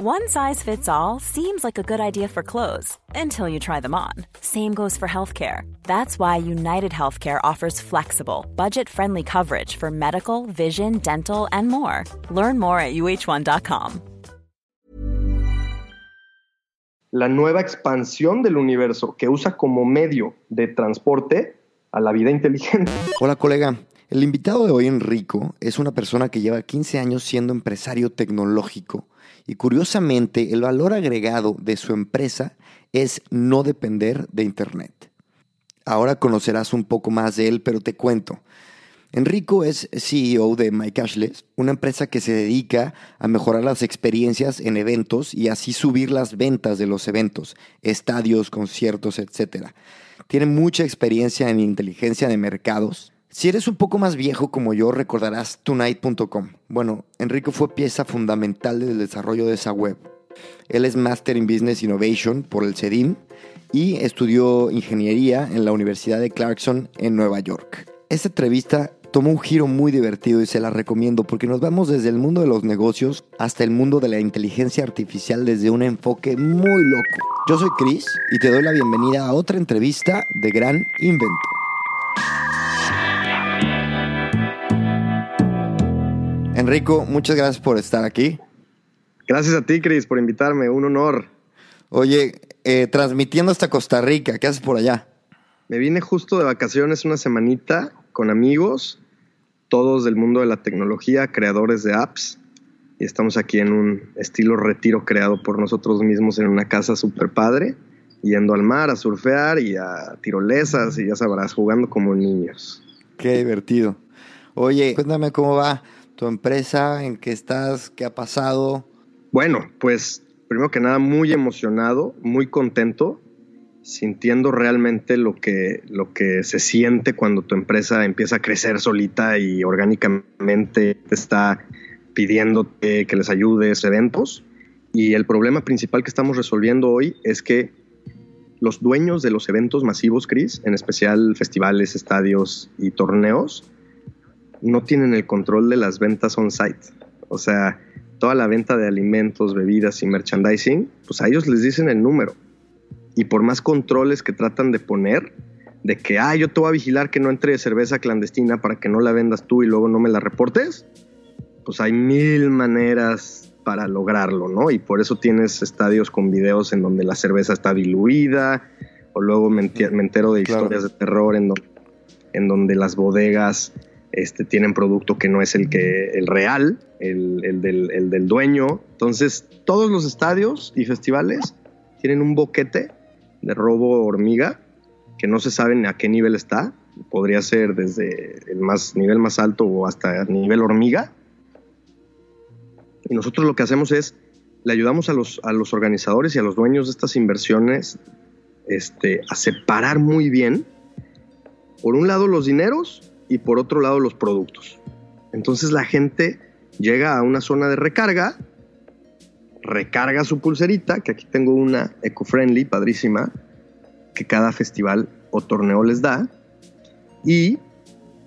One size fits all seems like a good idea for clothes until you try them on. Same goes for healthcare. That's why United Healthcare offers flexible, budget friendly coverage for medical, vision, dental, and more. Learn more at uh1.com. La nueva expansión del universo que usa como medio de transporte a la vida inteligente. Hola, colega. El invitado de hoy, Enrico, es una persona que lleva 15 años siendo empresario tecnológico y curiosamente el valor agregado de su empresa es no depender de Internet. Ahora conocerás un poco más de él, pero te cuento. Enrico es CEO de MyCashless, una empresa que se dedica a mejorar las experiencias en eventos y así subir las ventas de los eventos, estadios, conciertos, etc. Tiene mucha experiencia en inteligencia de mercados, si eres un poco más viejo como yo, recordarás tonight.com. Bueno, Enrico fue pieza fundamental del desarrollo de esa web. Él es Master in Business Innovation por el CEDIM y estudió ingeniería en la Universidad de Clarkson en Nueva York. Esta entrevista tomó un giro muy divertido y se la recomiendo porque nos vamos desde el mundo de los negocios hasta el mundo de la inteligencia artificial desde un enfoque muy loco. Yo soy Chris y te doy la bienvenida a otra entrevista de Gran Invento. Enrico, muchas gracias por estar aquí. Gracias a ti, Cris, por invitarme. Un honor. Oye, eh, transmitiendo hasta Costa Rica, ¿qué haces por allá? Me vine justo de vacaciones una semanita con amigos, todos del mundo de la tecnología, creadores de apps. Y estamos aquí en un estilo retiro creado por nosotros mismos en una casa súper padre, yendo al mar a surfear y a tirolesas y ya sabrás, jugando como niños. Qué divertido. Oye, cuéntame cómo va tu empresa, en qué estás, qué ha pasado. Bueno, pues primero que nada muy emocionado, muy contento, sintiendo realmente lo que, lo que se siente cuando tu empresa empieza a crecer solita y orgánicamente te está pidiéndote que les ayudes eventos. Y el problema principal que estamos resolviendo hoy es que los dueños de los eventos masivos, Chris, en especial festivales, estadios y torneos, no tienen el control de las ventas on-site. O sea, toda la venta de alimentos, bebidas y merchandising, pues a ellos les dicen el número. Y por más controles que tratan de poner, de que, ah, yo te voy a vigilar que no entre cerveza clandestina para que no la vendas tú y luego no me la reportes, pues hay mil maneras para lograrlo, ¿no? Y por eso tienes estadios con videos en donde la cerveza está diluida, o luego me, entero de historias de terror en, en donde las bodegas este, tienen producto que no es el, que, el real, el, del, dueño. Entonces, todos los estadios y festivales tienen un boquete de robo hormiga que no se sabe a qué nivel está. Podría ser desde el más, nivel más alto o hasta el nivel hormiga. Y nosotros lo que hacemos es, le ayudamos a los, a los organizadores y a los dueños de estas inversiones este, a separar muy bien, por un lado, los dineros y por otro lado los productos. Entonces la gente llega a una zona de recarga, recarga su pulserita, que aquí tengo una eco-friendly, padrísima, que cada festival o torneo les da, y,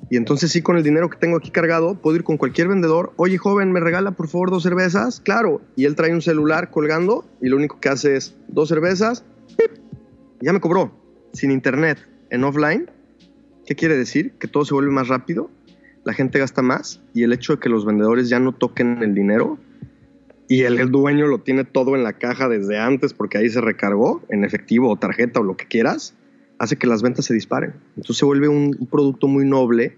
y entonces sí, con el dinero que tengo aquí cargado, puedo ir con cualquier vendedor, oye joven, ¿me regala por favor dos cervezas? Claro, y él trae un celular colgando y lo único que hace es dos cervezas, ya me cobró, sin internet, en offline, ¿Qué quiere decir? Que todo se vuelve más rápido, la gente gasta más y el hecho de que los vendedores ya no toquen el dinero y el, dueño lo tiene todo en la caja desde antes porque ahí se recargó en efectivo o tarjeta o lo que quieras, hace que las ventas se disparen. Entonces se vuelve un, un producto muy noble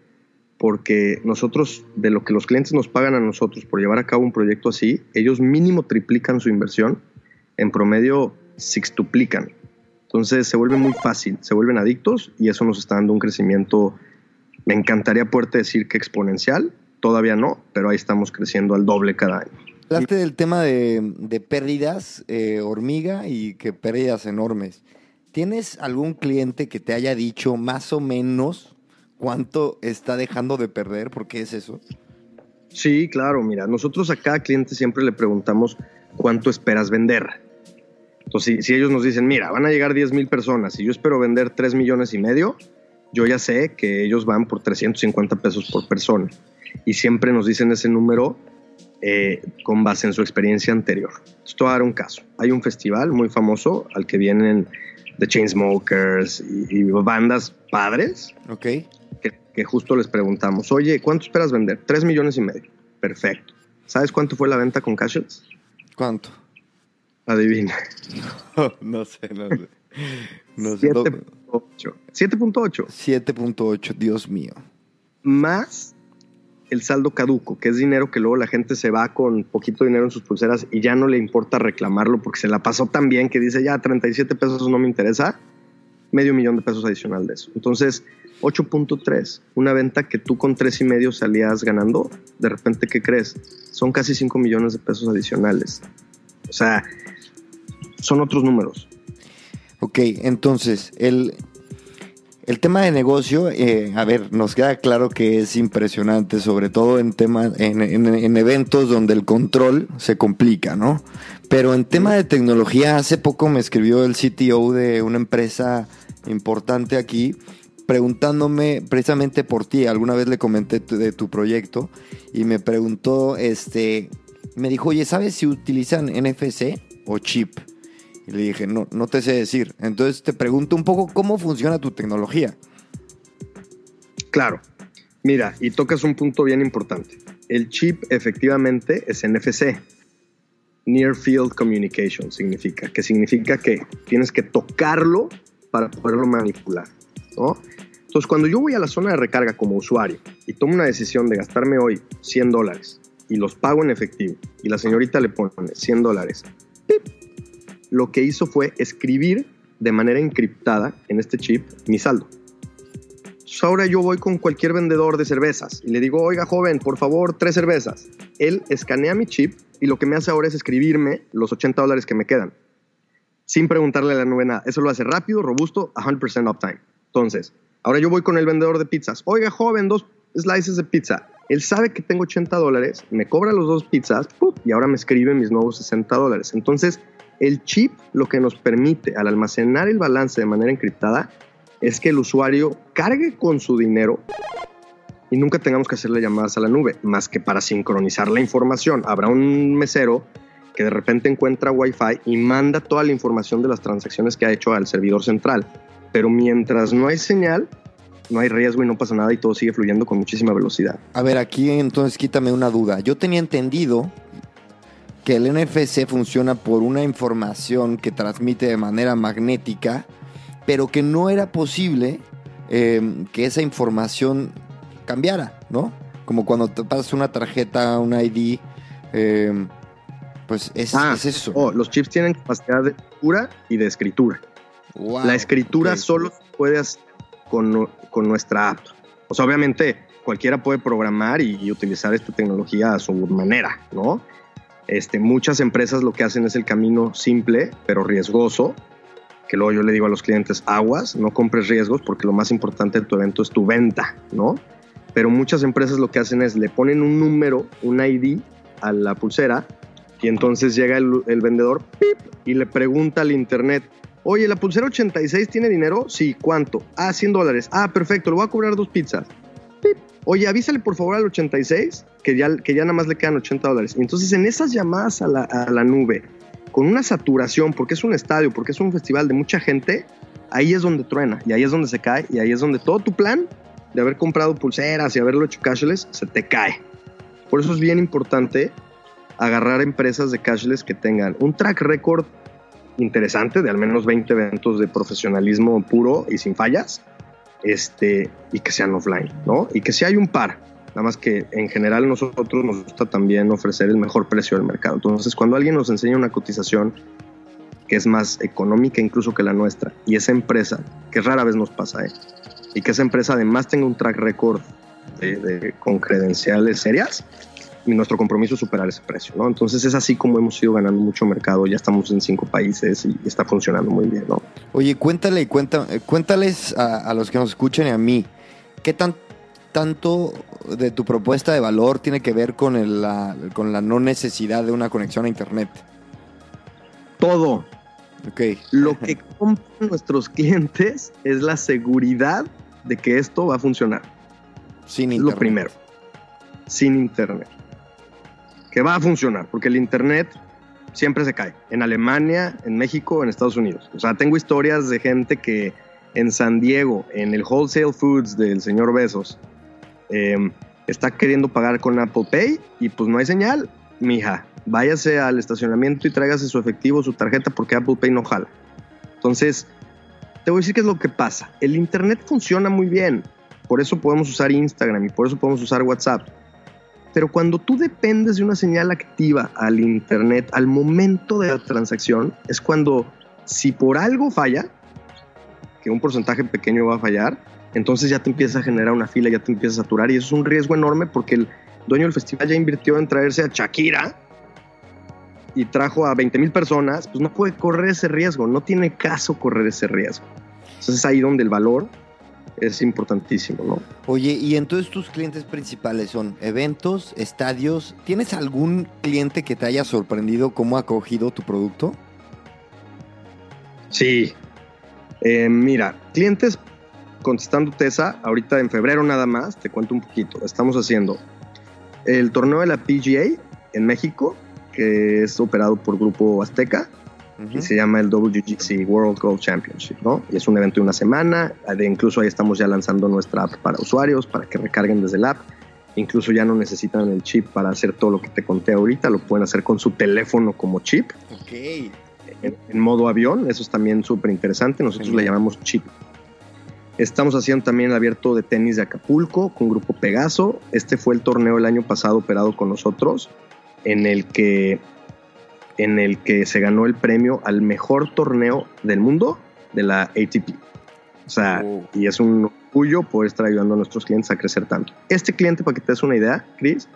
porque nosotros, de lo que los clientes nos pagan a nosotros por llevar a cabo un proyecto así, ellos mínimo triplican su inversión, en promedio sextuplican. Entonces se vuelve muy fácil, se vuelven adictos y eso nos está dando un crecimiento, me encantaría poderte decir que exponencial, todavía no, pero ahí estamos creciendo al doble cada año. Hablaste del tema de, pérdidas eh, hormiga y que pérdidas enormes. ¿Tienes algún cliente que te haya dicho más o menos cuánto está dejando de perder? ¿Por qué es eso? Sí, claro, mira, nosotros a cada cliente siempre le preguntamos cuánto esperas vender. Entonces, si, ellos nos dicen, mira, van a llegar 10 mil personas y yo espero vender 3 millones y medio, yo ya sé que ellos van por 350 pesos por persona. Y siempre nos dicen ese número eh, con base en su experiencia anterior. Esto va a dar un caso. Hay un festival muy famoso al que vienen The Chainsmokers y, y bandas padres. Ok. Que, que justo les preguntamos, oye, ¿cuánto esperas vender? Tres millones y medio. Perfecto. ¿Sabes cuánto fue la venta con Cashless? ¿Cuánto? Adivina. no sé, no sé. No sé. 7.8. 7.8. 7.8, Dios mío. Más el saldo caduco, que es dinero que luego la gente se va con poquito dinero en sus pulseras y ya no le importa reclamarlo porque se la pasó tan bien que dice ya 37 pesos no me interesa, medio millón de pesos adicional de eso. Entonces, 8.3, una venta que tú con tres y medio salías ganando, de repente, ¿qué crees? Son casi 5 millones de pesos adicionales. O sea, son otros números. Ok, entonces, el, el tema de negocio, eh, a ver, nos queda claro que es impresionante, sobre todo en, temas, en, en, en, eventos donde el control se complica, ¿no? Pero en tema de tecnología, hace poco me escribió el CTO de una empresa importante aquí preguntándome precisamente por ti. Alguna vez le comenté de tu proyecto y me preguntó, este, me dijo, oye, ¿sabes si utilizan NFC o chip? Y le dije, no, no te sé decir. Entonces te pregunto un poco cómo funciona tu tecnología. Claro. Mira, y tocas un punto bien importante. El chip efectivamente es NFC. Near Field Communication significa, que significa que tienes que tocarlo para poderlo manipular. Entonces, cuando yo voy a la zona de recarga como usuario y tomo una decisión de gastarme hoy 100 dólares y los pago en efectivo y la señorita le pone 100 dólares, lo que hizo fue escribir de manera encriptada en este chip mi saldo. Entonces ahora yo voy con cualquier vendedor de cervezas y le digo, oiga joven, por favor, tres cervezas. Él escanea mi chip y lo que me hace ahora es escribirme los 80 dólares que me quedan, sin preguntarle a la nube nada. Eso lo hace rápido, robusto, 100% uptime. Entonces, ahora yo voy con el vendedor de pizzas. Oiga joven, dos slices de pizza. Él sabe que tengo 80 dólares, me cobra los dos pizzas y ahora me escribe mis nuevos 60 dólares. Entonces, el chip lo que nos permite al almacenar el balance de manera encriptada es que el usuario cargue con su dinero y nunca tengamos que hacerle llamadas a la nube, más que para sincronizar la información. Habrá un mesero que de repente encuentra Wi-Fi y manda toda la información de las transacciones que ha hecho al servidor central. Pero mientras no hay señal, no hay riesgo y no pasa nada y todo sigue fluyendo con muchísima velocidad. A ver, aquí entonces quítame una duda. Yo tenía entendido que el NFC funciona por una información que transmite de manera magnética, pero que no era posible eh, que esa información cambiara, ¿no? Como cuando te pasas una tarjeta, un ID, eh, pues es, ah, es, eso. Oh, los chips tienen capacidad de lectura y de escritura. Wow, la escritura okay. solo se puede hacer con, con, nuestra app. O sea, obviamente cualquiera puede programar y, y utilizar esta tecnología a su manera, ¿no? Este, muchas empresas lo que hacen es el camino simple, pero riesgoso, que luego yo le digo a los clientes, aguas, no compres riesgos porque lo más importante de tu evento es tu venta, ¿no? Pero muchas empresas lo que hacen es le ponen un número, un ID a la pulsera y entonces llega el, vendedor y le pregunta al internet, oye, ¿la pulsera 86 tiene dinero? Sí, ¿cuánto? Ah, 100 dólares. Ah, perfecto, le voy a cobrar dos pizzas. Oye, avísale por favor al 86 que ya, que ya nada más le quedan 80 dólares. Entonces, en esas llamadas a la, a la nube, con una saturación, porque es un estadio, porque es un festival de mucha gente, ahí es donde truena y ahí es donde se cae y ahí es donde todo tu plan de haber comprado pulseras y haberlo hecho cashless se te cae. Por eso es bien importante agarrar empresas de cashless que tengan un track record interesante de al menos 20 eventos de profesionalismo puro y sin fallas este, y que sean offline, ¿no? Y que si hay un par, nada más que en general nosotros nos gusta también ofrecer el mejor precio del mercado. Entonces, cuando alguien nos enseña una cotización que es más económica incluso que la nuestra, y esa empresa, que rara vez nos pasa, ¿eh? y que esa empresa además tenga un track record de, de, con credenciales serias, nuestro compromiso es superar ese precio, ¿no? Entonces es así como hemos ido ganando mucho mercado, ya estamos en cinco países y está funcionando muy bien, ¿no? Oye, cuéntale, cuenta, cuéntales a, a los que nos escuchen y a mí, ¿qué tan, tanto de tu propuesta de valor tiene que ver con, el, la, con la no necesidad de una conexión a Internet? Todo. Okay. Lo que compran nuestros clientes es la seguridad de que esto va a funcionar. Sin es internet. lo primero. Sin internet. Que va a funcionar, porque el Internet siempre se cae, en Alemania, en México, en Estados Unidos. O sea, tengo historias de gente que en San Diego, en el Wholesale Foods del señor Besos, em, está queriendo pagar con Apple Pay y pues no hay señal, mija, váyase al estacionamiento y tráigase su efectivo, su tarjeta, porque Apple Pay no jala. Entonces, te voy a decir qué es lo que pasa. El Internet funciona muy bien, por eso podemos usar Instagram y por eso podemos usar WhatsApp. Pero cuando tú dependes de una señal activa al Internet al momento de la transacción, es cuando si por algo falla, que un porcentaje pequeño va a fallar, entonces ya te empieza a generar una fila, ya te empieza a saturar y eso es un riesgo enorme porque el dueño del festival ya invirtió en traerse a Shakira y trajo a 20 mil personas, pues no puede correr ese riesgo, no tiene caso correr ese riesgo. Entonces es ahí donde el valor es importantísimo, ¿no? Oye, y entonces tus clientes principales son eventos, estadios. ¿Tienes algún cliente que te haya sorprendido cómo ha acogido tu producto? Sí. Eh, mira, clientes contestando TESA, ahorita en febrero nada más, te cuento un poquito. Estamos haciendo el torneo de la PGA en México, que es operado por Grupo Azteca y se llama el WGC World Golf Championship, ¿no? Y es un evento de una semana, de incluso ahí estamos ya lanzando nuestra app para usuarios, para que recarguen desde el app. Incluso ya no necesitan el chip para hacer todo lo que te conté ahorita, lo pueden hacer con su teléfono como chip. Ok. En, modo avión, eso es también súper interesante, nosotros le llamamos chip. Estamos haciendo también el abierto de tenis de Acapulco con Grupo Pegaso. Este fue el torneo el año pasado operado con nosotros, en el que en el que se ganó el premio al mejor torneo del mundo de la ATP. O sea, oh. y es un orgullo poder estar ayudando a nuestros clientes a crecer tanto. Este cliente, para que te des una idea, Chris,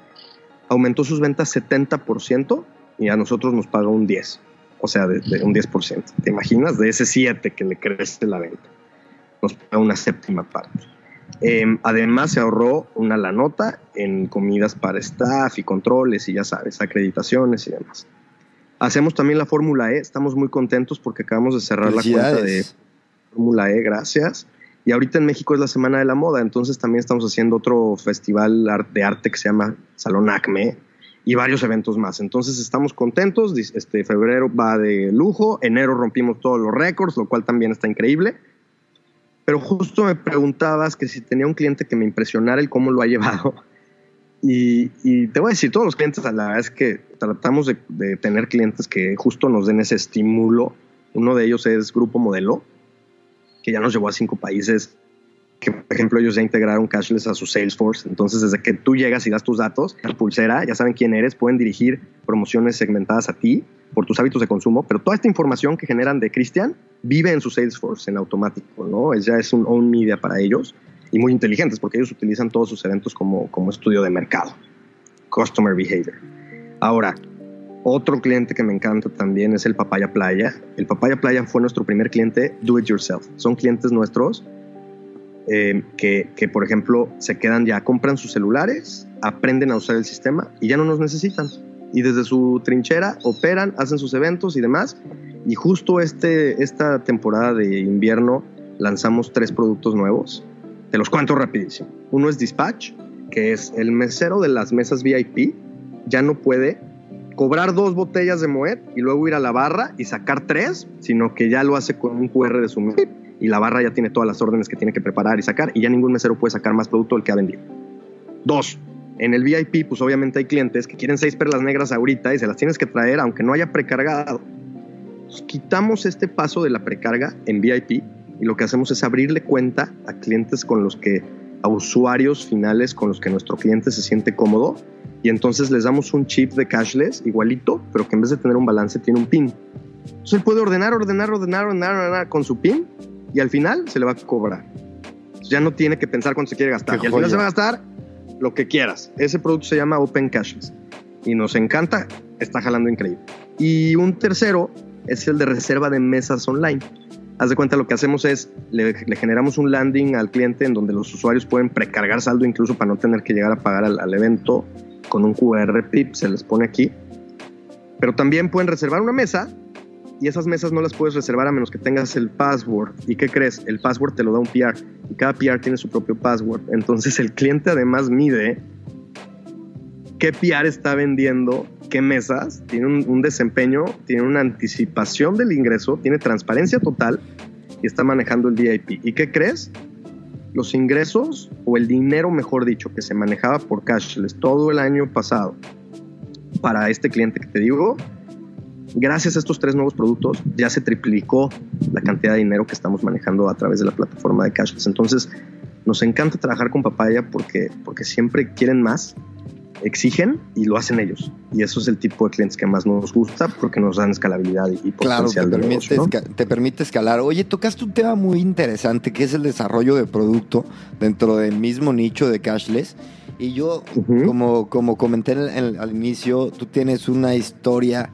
aumentó sus ventas 70% y a nosotros nos paga un 10%. O sea, de, un 10%. ¿Te imaginas? De ese 7 que le crece la venta. Nos paga una séptima parte. Em, además, se ahorró una la nota en comidas para staff y controles y ya sabes, acreditaciones y demás. Hacemos también la Fórmula E, estamos muy contentos porque acabamos de cerrar la cuenta de Fórmula E, gracias. Y ahorita en México es la Semana de la Moda, entonces también estamos haciendo otro festival de arte que se llama Salón Acme y varios eventos más. Entonces estamos contentos, este febrero va de lujo, enero rompimos todos los récords, lo cual también está increíble. Pero justo me preguntabas que si tenía un cliente que me impresionara el cómo lo ha llevado. Y, te voy a decir, todos los clientes, la verdad es que tratamos de, tener clientes que justo nos den ese estímulo. Uno de ellos es Grupo Modelo, que ya nos llevó a cinco países, que por ejemplo ellos ya integraron cashless a su Salesforce. Entonces, desde que tú llegas y das tus datos, la pulsera, ya saben quién eres, pueden dirigir promociones segmentadas a ti por tus hábitos de consumo, pero toda esta información que generan de Christian vive en su Salesforce en automático, ¿no? Es, ya es un own media para ellos y muy inteligentes porque ellos utilizan todos sus eventos como, como estudio de mercado, customer behavior. Ahora, otro cliente que me encanta también es el Papaya Playa. El Papaya Playa fue nuestro primer cliente do it yourself. Son clientes nuestros eh, que, que, por ejemplo, se quedan ya, compran sus celulares, aprenden a usar el sistema y ya no nos necesitan. Y desde su trinchera operan, hacen sus eventos y demás. Y justo este, esta temporada de invierno lanzamos tres productos nuevos te los cuento rapidísimo. Uno es Dispatch, que es el mesero de las mesas VIP, ya no puede cobrar dos botellas de Moet y luego ir a la barra y sacar tres, sino que ya lo hace con un QR de su mesa y la barra ya tiene todas las órdenes que tiene que preparar y sacar y ya ningún mesero puede sacar más producto del que ha vendido. Dos, en el VIP, pues obviamente hay clientes que quieren seis perlas negras ahorita y se las tienes que traer aunque no haya precargado. quitamos este paso de la precarga en VIP y lo que hacemos es abrirle cuenta a clientes con los que, a usuarios finales con los que nuestro cliente se siente cómodo y entonces les damos un chip de cashless igualito, pero que en vez de tener un balance tiene un PIN. Entonces él puede ordenar, ordenar, ordenar, ordenar, ordenar con su PIN y al final se le va a cobrar. ya no tiene que pensar cuánto se quiere gastar. y al final se va a gastar lo que quieras. Ese producto se llama Open Cashless y nos encanta, está jalando increíble. Y un tercero es el de reserva de mesas online. Haz de cuenta, lo que hacemos es, le, generamos un landing al cliente en donde los usuarios pueden precargar saldo incluso para no tener que llegar a pagar al, evento con un QR PIP, se les pone aquí. Pero también pueden reservar una mesa y esas mesas no las puedes reservar a menos que tengas el password. ¿Y qué crees? El password te lo da un PR y cada PR tiene su propio password. Entonces el cliente además mide qué PR está vendiendo, qué mesas, tiene un, desempeño, tiene una anticipación del ingreso, tiene transparencia total y está manejando el VIP. ¿Y qué crees? Los ingresos o el dinero, mejor dicho, que se manejaba por cashless todo el año pasado para este cliente que te digo, gracias a estos tres nuevos productos ya se triplicó la cantidad de dinero que estamos manejando a través de la plataforma de cashless. Entonces, nos encanta trabajar con Papaya porque, porque siempre quieren más exigen y lo hacen ellos. Y eso es el tipo de clientes que más nos gusta porque nos dan escalabilidad y, potencial claro, te, de permite te permite escalar. Oye, tocaste un tema muy interesante que es el desarrollo de producto dentro del mismo nicho de cashless. Y yo, como, como comenté al inicio, tú tienes una historia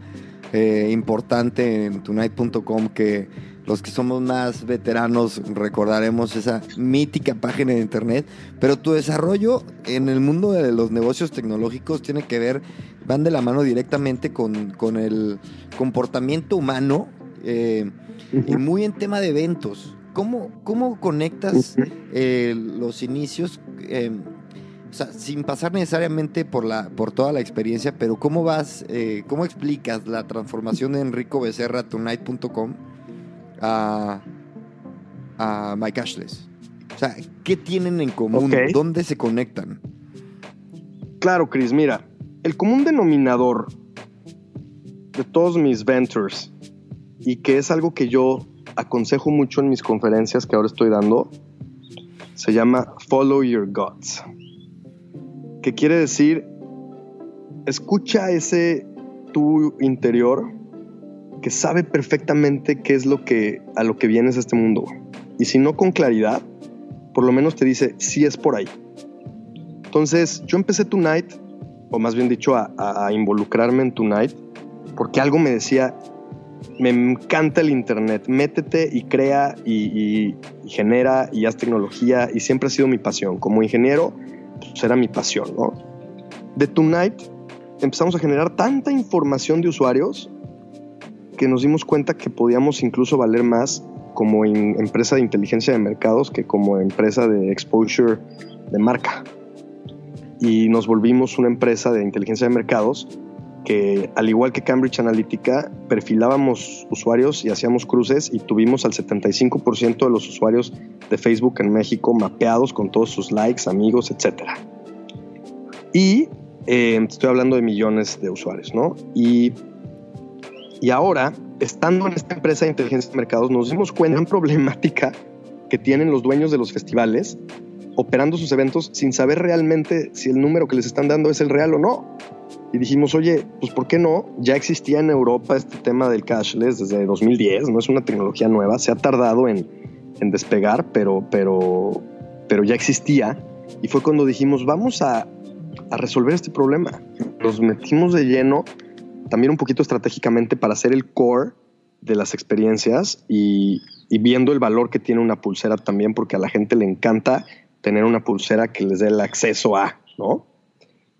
eh, importante en tonight.com que los que somos más veteranos recordaremos esa mítica página de internet, pero tu desarrollo en el mundo de los negocios tecnológicos tiene que ver, van de la mano directamente con, el comportamiento humano eh, y muy en tema de eventos. ¿Cómo, cómo conectas eh, los inicios? Eh, o sea, sin pasar necesariamente por, la, por toda la experiencia, pero ¿cómo vas, cómo explicas la transformación de Enrico Becerra Tonight.com a, a My Cashless? O sea, ¿qué tienen en común? ¿Dónde se conectan? Claro, Chris, mira, el común denominador de todos mis ventures y que es algo que yo aconsejo mucho en mis conferencias que ahora estoy dando, se llama Follow Your Guts. Que quiere decir, escucha ese tu interior que sabe perfectamente qué es lo que a lo que vienes a este mundo. Y si no con claridad, por lo menos te dice si es por ahí. Entonces, yo empecé Tonight, o más bien dicho, a, involucrarme en Tonight, porque algo me decía, me encanta el Internet, métete y crea y, y, genera y haz tecnología, y siempre ha sido mi pasión. Como ingeniero, pues era mi pasión, ¿no? De Tonight empezamos a generar tanta información de usuarios que nos dimos cuenta que podíamos incluso valer más como empresa de inteligencia de mercados que como empresa de exposure de marca. Y nos volvimos una empresa de inteligencia de mercados que, al igual que Cambridge Analytica, perfilábamos usuarios y hacíamos cruces y tuvimos al 75% de los usuarios de Facebook en México mapeados con todos sus likes, amigos, etc. Y eh, estoy hablando de millones de usuarios, ¿no? Y y ahora, estando en esta empresa de inteligencia de mercados, nos dimos cuenta de una problemática que tienen los dueños de los festivales operando sus eventos sin saber realmente si el número que les están dando es el real o no. Y dijimos, oye, pues ¿por qué no? Ya existía en Europa este tema del cashless desde 2010, no es una tecnología nueva, se ha tardado en, en despegar, pero, pero, pero ya existía. Y fue cuando dijimos, vamos a, a resolver este problema. Nos metimos de lleno también un poquito estratégicamente para hacer el core de las experiencias y, viendo el valor que tiene una pulsera también, porque a la gente le encanta tener una pulsera que les dé el acceso a, ¿no?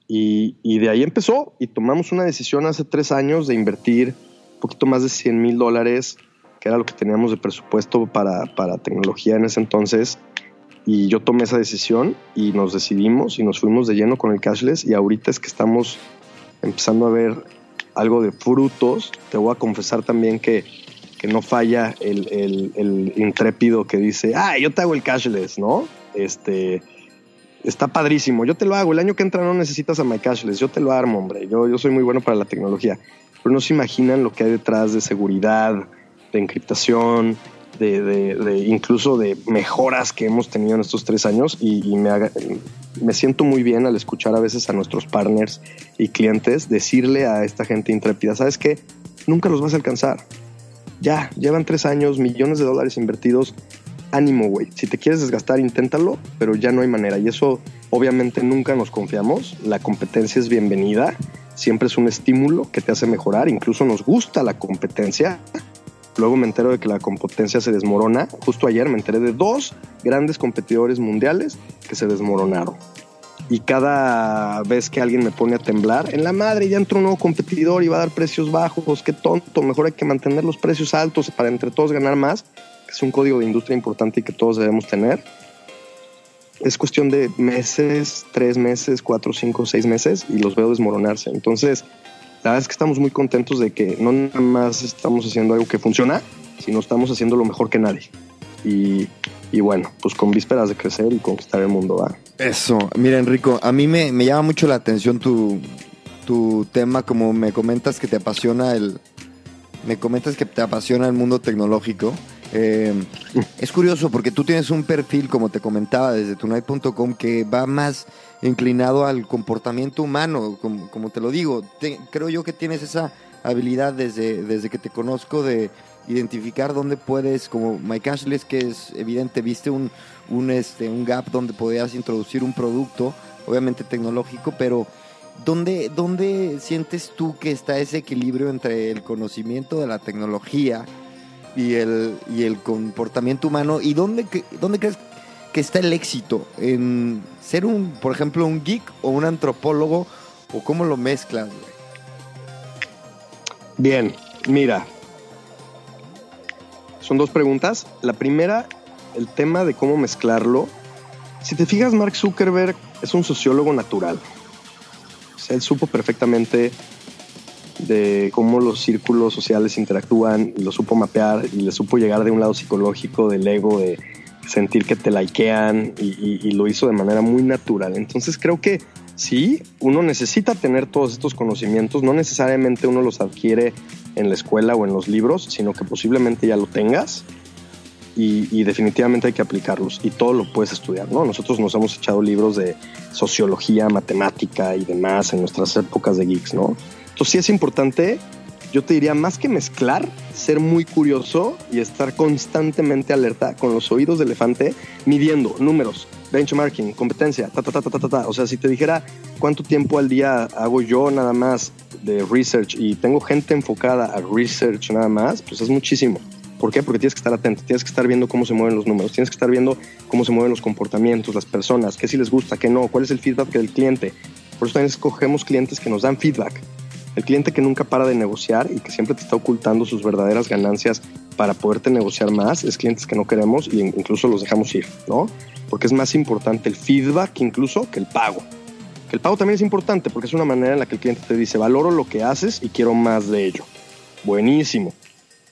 Y, de ahí empezó y tomamos una decisión hace tres años de invertir un poquito más de 100 mil dólares, que era lo que teníamos de presupuesto para, para tecnología en ese entonces. Y yo tomé esa decisión y nos decidimos y nos fuimos de lleno con el cashless y ahorita es que estamos empezando a ver algo de frutos. Te voy a confesar también que, que no falla el, el, intrépido que dice, ah, yo te hago el cashless, ¿no? Este, está padrísimo, yo te lo hago. El año que entra no necesitas a My Cashless, yo te lo armo, hombre. Yo, yo soy muy bueno para la tecnología. Pero no se imaginan lo que hay detrás de seguridad, de encriptación, de, incluso de mejoras que hemos tenido en estos tres años y, me, me, siento muy bien al escuchar a veces a nuestros partners y clientes decirle a esta gente intrépida, ¿sabes qué? Nunca los vas a alcanzar. Ya, llevan tres años, millones de dólares invertidos. Ánimo, güey. Si te quieres desgastar, inténtalo, pero ya no hay manera. Y eso, obviamente, nunca nos confiamos. La competencia es bienvenida. Siempre es un estímulo que te hace mejorar. Incluso nos gusta la competencia Luego me entero de que la competencia se desmorona. Justo ayer me enteré de dos grandes competidores mundiales que se desmoronaron. Y cada vez que alguien me pone a temblar, en la madre ya entró un nuevo competidor y va a dar precios bajos, qué tonto, mejor hay que mantener los precios altos para entre todos ganar más, es un código de industria importante y que todos debemos tener. es cuestión de meses, tres meses, cuatro, cinco, seis meses y los veo desmoronarse. Entonces, la verdad es que estamos muy contentos de que no nada más estamos haciendo algo que funciona, sino estamos haciendo lo mejor que nadie. Y, y bueno, pues con vísperas de crecer y conquistar el mundo. ¿va? Eso, mira Enrico, a mí me, me llama mucho la atención tu, tu tema, como me comentas que te apasiona el, me comentas que te apasiona el mundo tecnológico. Eh, es curioso porque tú tienes un perfil, como te comentaba, desde tunay.com que va más inclinado al comportamiento humano, como, te lo digo. creo yo que tienes esa habilidad desde, desde que te conozco de identificar dónde puedes, como Mike Ashley, que es evidente, viste un, un, este, un gap donde podías introducir un producto, obviamente tecnológico, pero ¿dónde, ¿dónde sientes tú que está ese equilibrio entre el conocimiento de la tecnología y el, y el comportamiento humano? ¿Y dónde, dónde crees que está el éxito? ¿En ser un, por ejemplo, un geek o un antropólogo? ¿O cómo lo mezclas? Bien, mira. Son dos preguntas. La primera, el tema de cómo mezclarlo. Si te fijas, Mark Zuckerberg es un sociólogo natural. él supo perfectamente de cómo los círculos sociales interactúan, y lo supo mapear y le supo llegar de un lado psicológico del ego, de sentir que te likean y, lo hizo de manera muy natural. Entonces creo que sí, uno necesita tener todos estos conocimientos, no necesariamente uno los adquiere en la escuela o en los libros, sino que posiblemente ya lo tengas y, definitivamente hay que aplicarlos y todo lo puedes estudiar, ¿no? Nosotros nos hemos echado libros de sociología, matemática y demás en nuestras épocas de geeks, ¿no? Entonces sí es importante, yo te diría, más que mezclar, ser muy curioso y estar constantemente alerta con los oídos de elefante, midiendo números, benchmarking, competencia, ta, ta, ta, ta, ta, ta. O sea, si te dijera cuánto tiempo al día hago yo nada más de research y tengo gente enfocada a research nada más, pues es muchísimo. ¿Por qué? Porque tienes que estar atento, tienes que estar viendo cómo se mueven los números, tienes que estar viendo cómo se mueven los comportamientos, las personas, qué si les gusta, qué no, cuál es el feedback del cliente. Por eso también escogemos clientes que nos dan feedback. El cliente que nunca para de negociar y que siempre te está ocultando sus verdaderas ganancias para poderte negociar más, es clientes que no queremos e incluso los dejamos ir, ¿no? Porque es más importante el feedback incluso que el pago. el pago también es importante porque es una manera en la que el cliente te dice, valoro lo que haces y quiero más de ello. Buenísimo.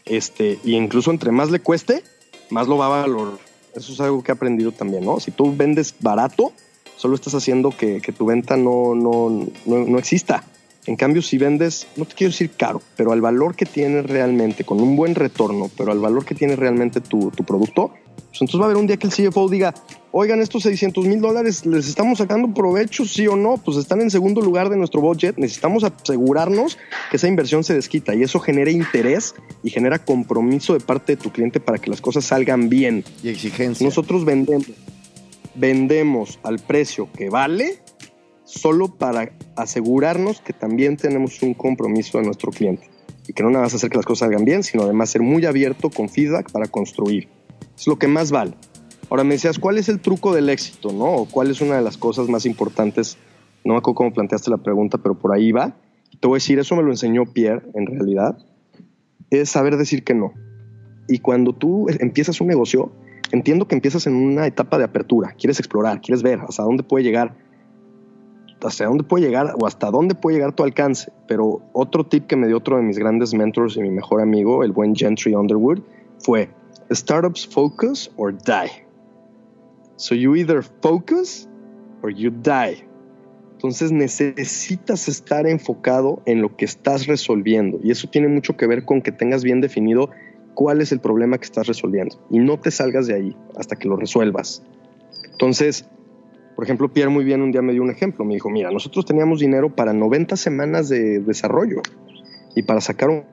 Este, y incluso entre más le cueste, más lo va a valorar. Eso es algo que he aprendido también, ¿no? Si tú vendes barato, solo estás haciendo que, tu venta no, no, no, exista. En cambio, si vendes, no te quiero decir caro, pero al valor que tiene realmente, con un buen retorno, pero al valor que tiene realmente tu, tu producto, pues entonces va a haber un día que el CFO diga, oigan, estos 600 mil dólares, ¿les estamos sacando provecho, sí o no? Pues están en segundo lugar de nuestro budget, necesitamos asegurarnos que esa inversión se desquita y eso genera interés y genera compromiso de parte de tu cliente para que las cosas salgan bien. Y exigencia. Nosotros vendemos, vendemos al precio que vale solo para asegurarnos que también tenemos un compromiso de nuestro cliente y que no nada más hacer que las cosas salgan bien, sino además ser muy abierto con feedback para construir. Es lo que más vale. Ahora me decías, ¿cuál es el truco del éxito, no? O cuál es una de las cosas más importantes. No me acuerdo cómo planteaste la pregunta, pero por ahí va. Te voy a decir, eso me lo enseñó Pierre, en realidad. Es saber decir que no. Y cuando tú empiezas un negocio, entiendo que empiezas en una etapa de apertura. Quieres explorar, quieres ver hasta dónde puede llegar, hasta dónde puede llegar o hasta dónde puede llegar tu alcance. Pero otro tip que me dio otro de mis grandes mentors y mi mejor amigo, el buen Gentry Underwood, fue startups focus or die. So you either focus or you die. Entonces necesitas estar enfocado en lo que estás resolviendo y eso tiene mucho que ver con que tengas bien definido cuál es el problema que estás resolviendo y no te salgas de ahí hasta que lo resuelvas. Entonces, por ejemplo, Pierre muy bien un día me dio un ejemplo. Me dijo, mira, nosotros teníamos dinero para 90 semanas de desarrollo y para sacar un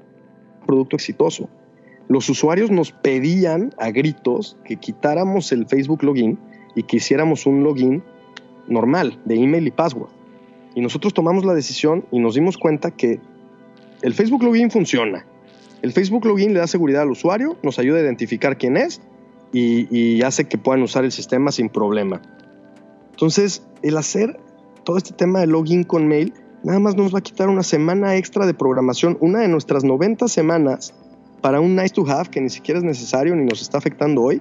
producto exitoso los usuarios nos pedían a gritos que quitáramos el Facebook login y que hiciéramos un login normal de email y password. Y nosotros tomamos la decisión y nos dimos cuenta que el Facebook login funciona. El Facebook login le da seguridad al usuario, nos ayuda a identificar quién es y, y hace que puedan usar el sistema sin problema. Entonces, el hacer todo este tema de login con mail nada más nos va a quitar una semana extra de programación, una de nuestras 90 semanas para un nice to have que ni siquiera es necesario ni nos está afectando hoy?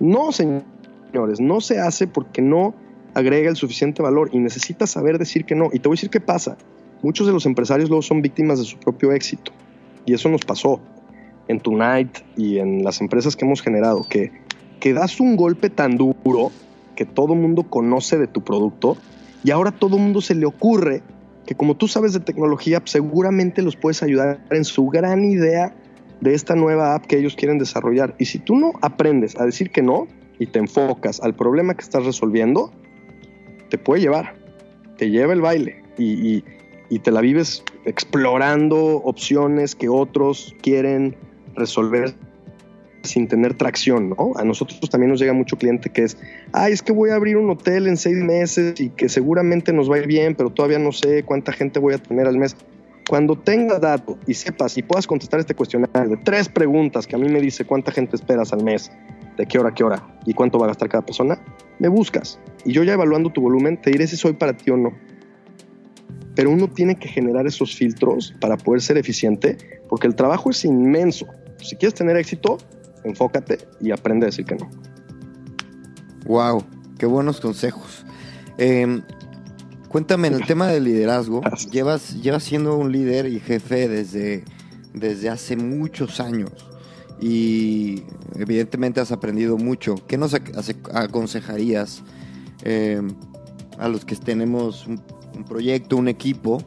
No, señor. señores, no se hace porque no agrega el suficiente valor y necesitas saber decir que no. Y te voy a decir qué pasa. Muchos de los empresarios luego son víctimas de su propio éxito. Y eso nos pasó en Tonight y en las empresas que hemos generado, que, que das un golpe tan duro que todo mundo conoce de tu producto y ahora todo mundo se le ocurre que como tú sabes de tecnología, seguramente los puedes ayudar en su gran idea de esta nueva app que ellos quieren desarrollar. Y si tú no aprendes a decir que no y te enfocas al problema que estás resolviendo, te puede llevar, te lleva el baile y, y te la vives explorando opciones que otros quieren resolver sin tener tracción, ¿no? A nosotros también nos llega mucho cliente que es, ay, es que voy a abrir un hotel en seis meses y que seguramente nos va a ir bien, pero todavía no sé cuánta gente voy a tener al mes. Cuando tengas datos y sepas y puedas contestar este cuestionario de tres preguntas que a mí me dice cuánta gente esperas al mes, de qué hora a qué hora y cuánto va a gastar cada persona, me buscas. Y yo ya evaluando tu volumen te diré si soy para ti o no. Pero uno tiene que generar esos filtros para poder ser eficiente, porque el trabajo es inmenso. Si quieres tener éxito, enfócate y aprende a decir que no. Wow, qué buenos consejos. Em, cuéntame, en el tema del liderazgo, llevas, llevas siendo un líder y jefe desde, desde hace muchos años y evidentemente has aprendido mucho. ¿Qué nos aconsejarías em, a los que tenemos un, proyecto, un equipo,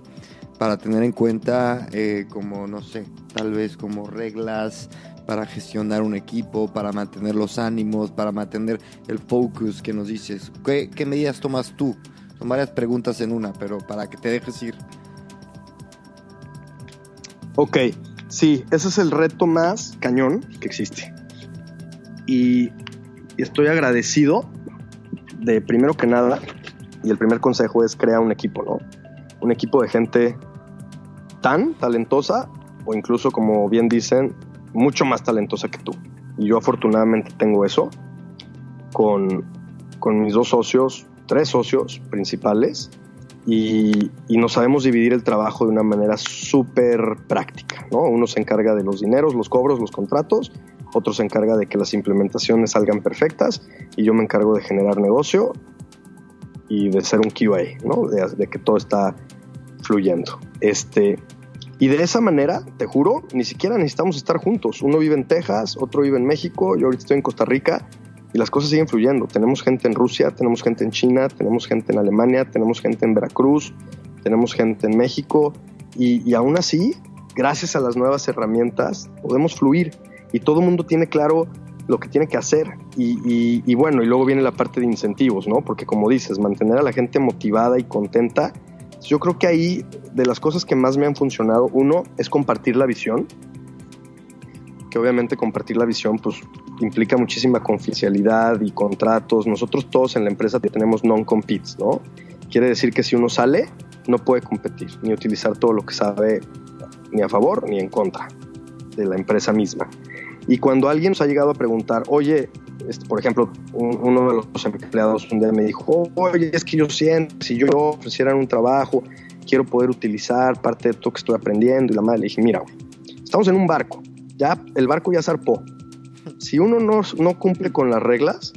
para tener en cuenta eh, como, no sé, tal vez como reglas, para gestionar un equipo, para mantener los ánimos, para mantener el focus que nos dices. ¿Qué, medidas tomas tú? Son varias preguntas en una, pero para que te dejes ir. Ok, sí, ese es el reto más cañón que existe. Y estoy agradecido de primero que nada, y el primer consejo es crear un equipo, ¿no? Un equipo de gente tan talentosa o incluso como bien dicen, mucho más talentosa que tú. Y yo afortunadamente tengo eso con, con mis dos socios, tres socios principales, y, y, nos sabemos dividir el trabajo de una manera súper práctica. ¿no? Uno se encarga de los dineros, los cobros, los contratos, otro se encarga de que las implementaciones salgan perfectas y yo me encargo de generar negocio y de ser un QA, ¿no? de, de que todo está fluyendo. Este, y de esa manera, te juro, ni siquiera necesitamos estar juntos. Uno vive en Texas, otro vive en México, yo ahorita estoy en Costa Rica y las cosas siguen fluyendo. Tenemos gente en Rusia, tenemos gente en China, tenemos gente en Alemania, tenemos gente en Veracruz, tenemos gente en México y, aún así, gracias a las nuevas herramientas, podemos fluir y todo el mundo tiene claro lo que tiene que hacer. Y, y, bueno, y luego viene la parte de incentivos, ¿no? Porque como dices, mantener a la gente motivada y contenta yo creo que ahí de las cosas que más me han funcionado, uno es compartir la visión, que obviamente compartir la visión pues implica muchísima confidencialidad y contratos. Nosotros todos en la empresa tenemos non-competes, ¿no? Quiere decir que si uno sale, no puede competir ni utilizar todo lo que sabe ni a favor ni en contra de la empresa misma. Y cuando alguien nos ha llegado a preguntar, oye, este, por ejemplo, uno de los empleados un día me dijo, oye, es que yo siento, si yo ofreciera un trabajo, quiero poder utilizar parte de todo que estoy aprendiendo. Y la madre le dije, mira, estamos en un barco, ya el barco ya zarpó. Si uno no, no cumple con las reglas,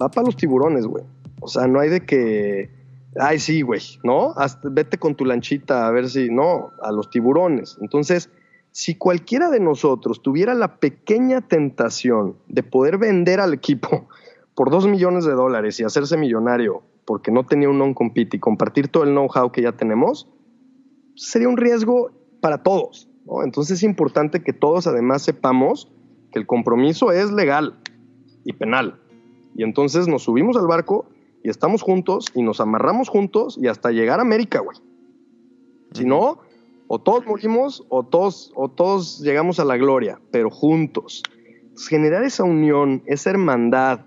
va para los tiburones, güey. O sea, no hay de que, ay, sí, güey, ¿no? vete con tu lanchita a ver si, no, a los tiburones. Entonces, si cualquiera de nosotros tuviera la pequeña tentación de poder vender al equipo por dos millones de dólares y hacerse millonario porque no tenía un non-compete y compartir todo el know-how que ya tenemos, sería un riesgo para todos. Entonces es importante que todos además sepamos que el compromiso es legal y penal. Y entonces nos subimos al barco y estamos juntos y nos amarramos juntos y hasta llegar a América, güey. Si no, o todos morimos o todos, o todos llegamos a la gloria, pero juntos. generar esa unión, esa hermandad,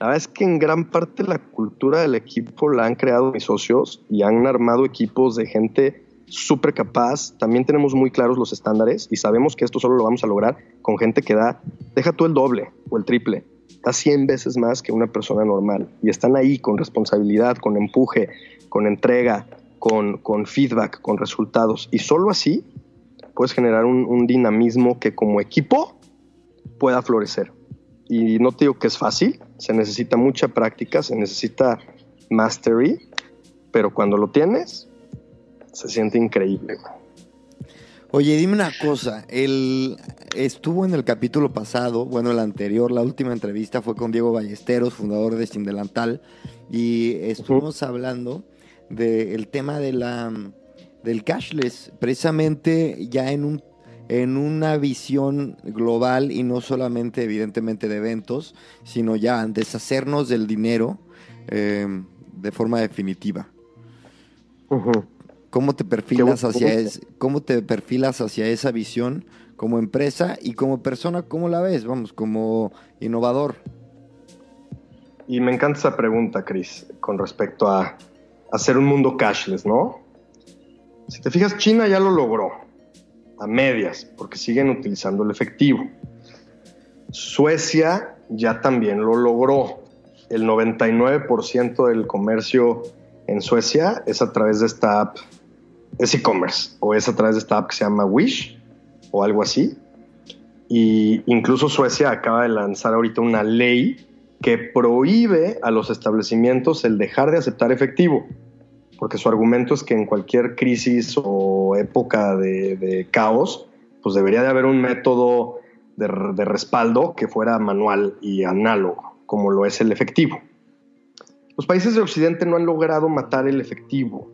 la verdad es que en gran parte la cultura del equipo la han creado mis socios y han armado equipos de gente súper capaz. También tenemos muy claros los estándares y sabemos que esto solo lo vamos a lograr con gente que da, deja tú el doble o el triple, da 100 veces más que una persona normal. Y están ahí con responsabilidad, con empuje, con entrega, con, feedback, con resultados. Y solo así puedes generar un, dinamismo que como equipo pueda florecer. Y no te digo que es fácil, se necesita mucha práctica, se necesita mastery, pero cuando lo tienes, se siente increíble. Oye, dime una cosa, él estuvo en el capítulo pasado, bueno, el anterior, la última entrevista fue con Diego Ballesteros, fundador de Sin Delantal, y estuvimos hablando del tema de la, del cashless, precisamente ya en, un, en una visión global y no solamente evidentemente de eventos, sino ya deshacernos del dinero eh, de forma definitiva. ¿Cómo te perfilas hacia cómo te perfilas hacia esa visión como empresa y como persona, cómo la ves? Vamos, como innovador. Y me encanta esa pregunta, Chris, con respecto a hacer un mundo cashless, ¿no? Si te fijas, China ya lo logró, a medias, porque siguen utilizando el efectivo. Suecia ya también lo logró. El 99% del comercio en Suecia es a través de esta app es e-commerce o es a través de esta app que se llama Wish o algo así. Y incluso Suecia acaba de lanzar ahorita una ley que prohíbe a los establecimientos el dejar de aceptar efectivo, porque su argumento es que en cualquier crisis o época de, caos, pues debería de haber un método de, de respaldo que fuera manual y análogo, como lo es el efectivo. Los países de Occidente no han logrado matar el efectivo,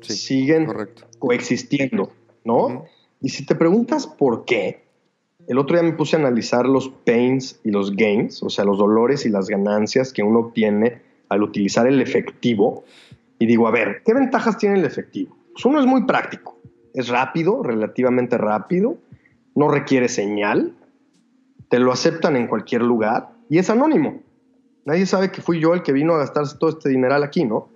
siguen coexistiendo, ¿no? Y si te preguntas por qué, el otro día me puse a analizar los pains y los gains, o sea, los dolores y las ganancias que uno obtiene al utilizar el efectivo. Y digo, a ver, ¿qué ventajas tiene el efectivo? Pues uno es muy práctico, es rápido, relativamente rápido, no requiere señal, te lo aceptan en cualquier lugar y es anónimo. Nadie sabe que fui yo el que vino a gastarse todo este dineral aquí, ¿no?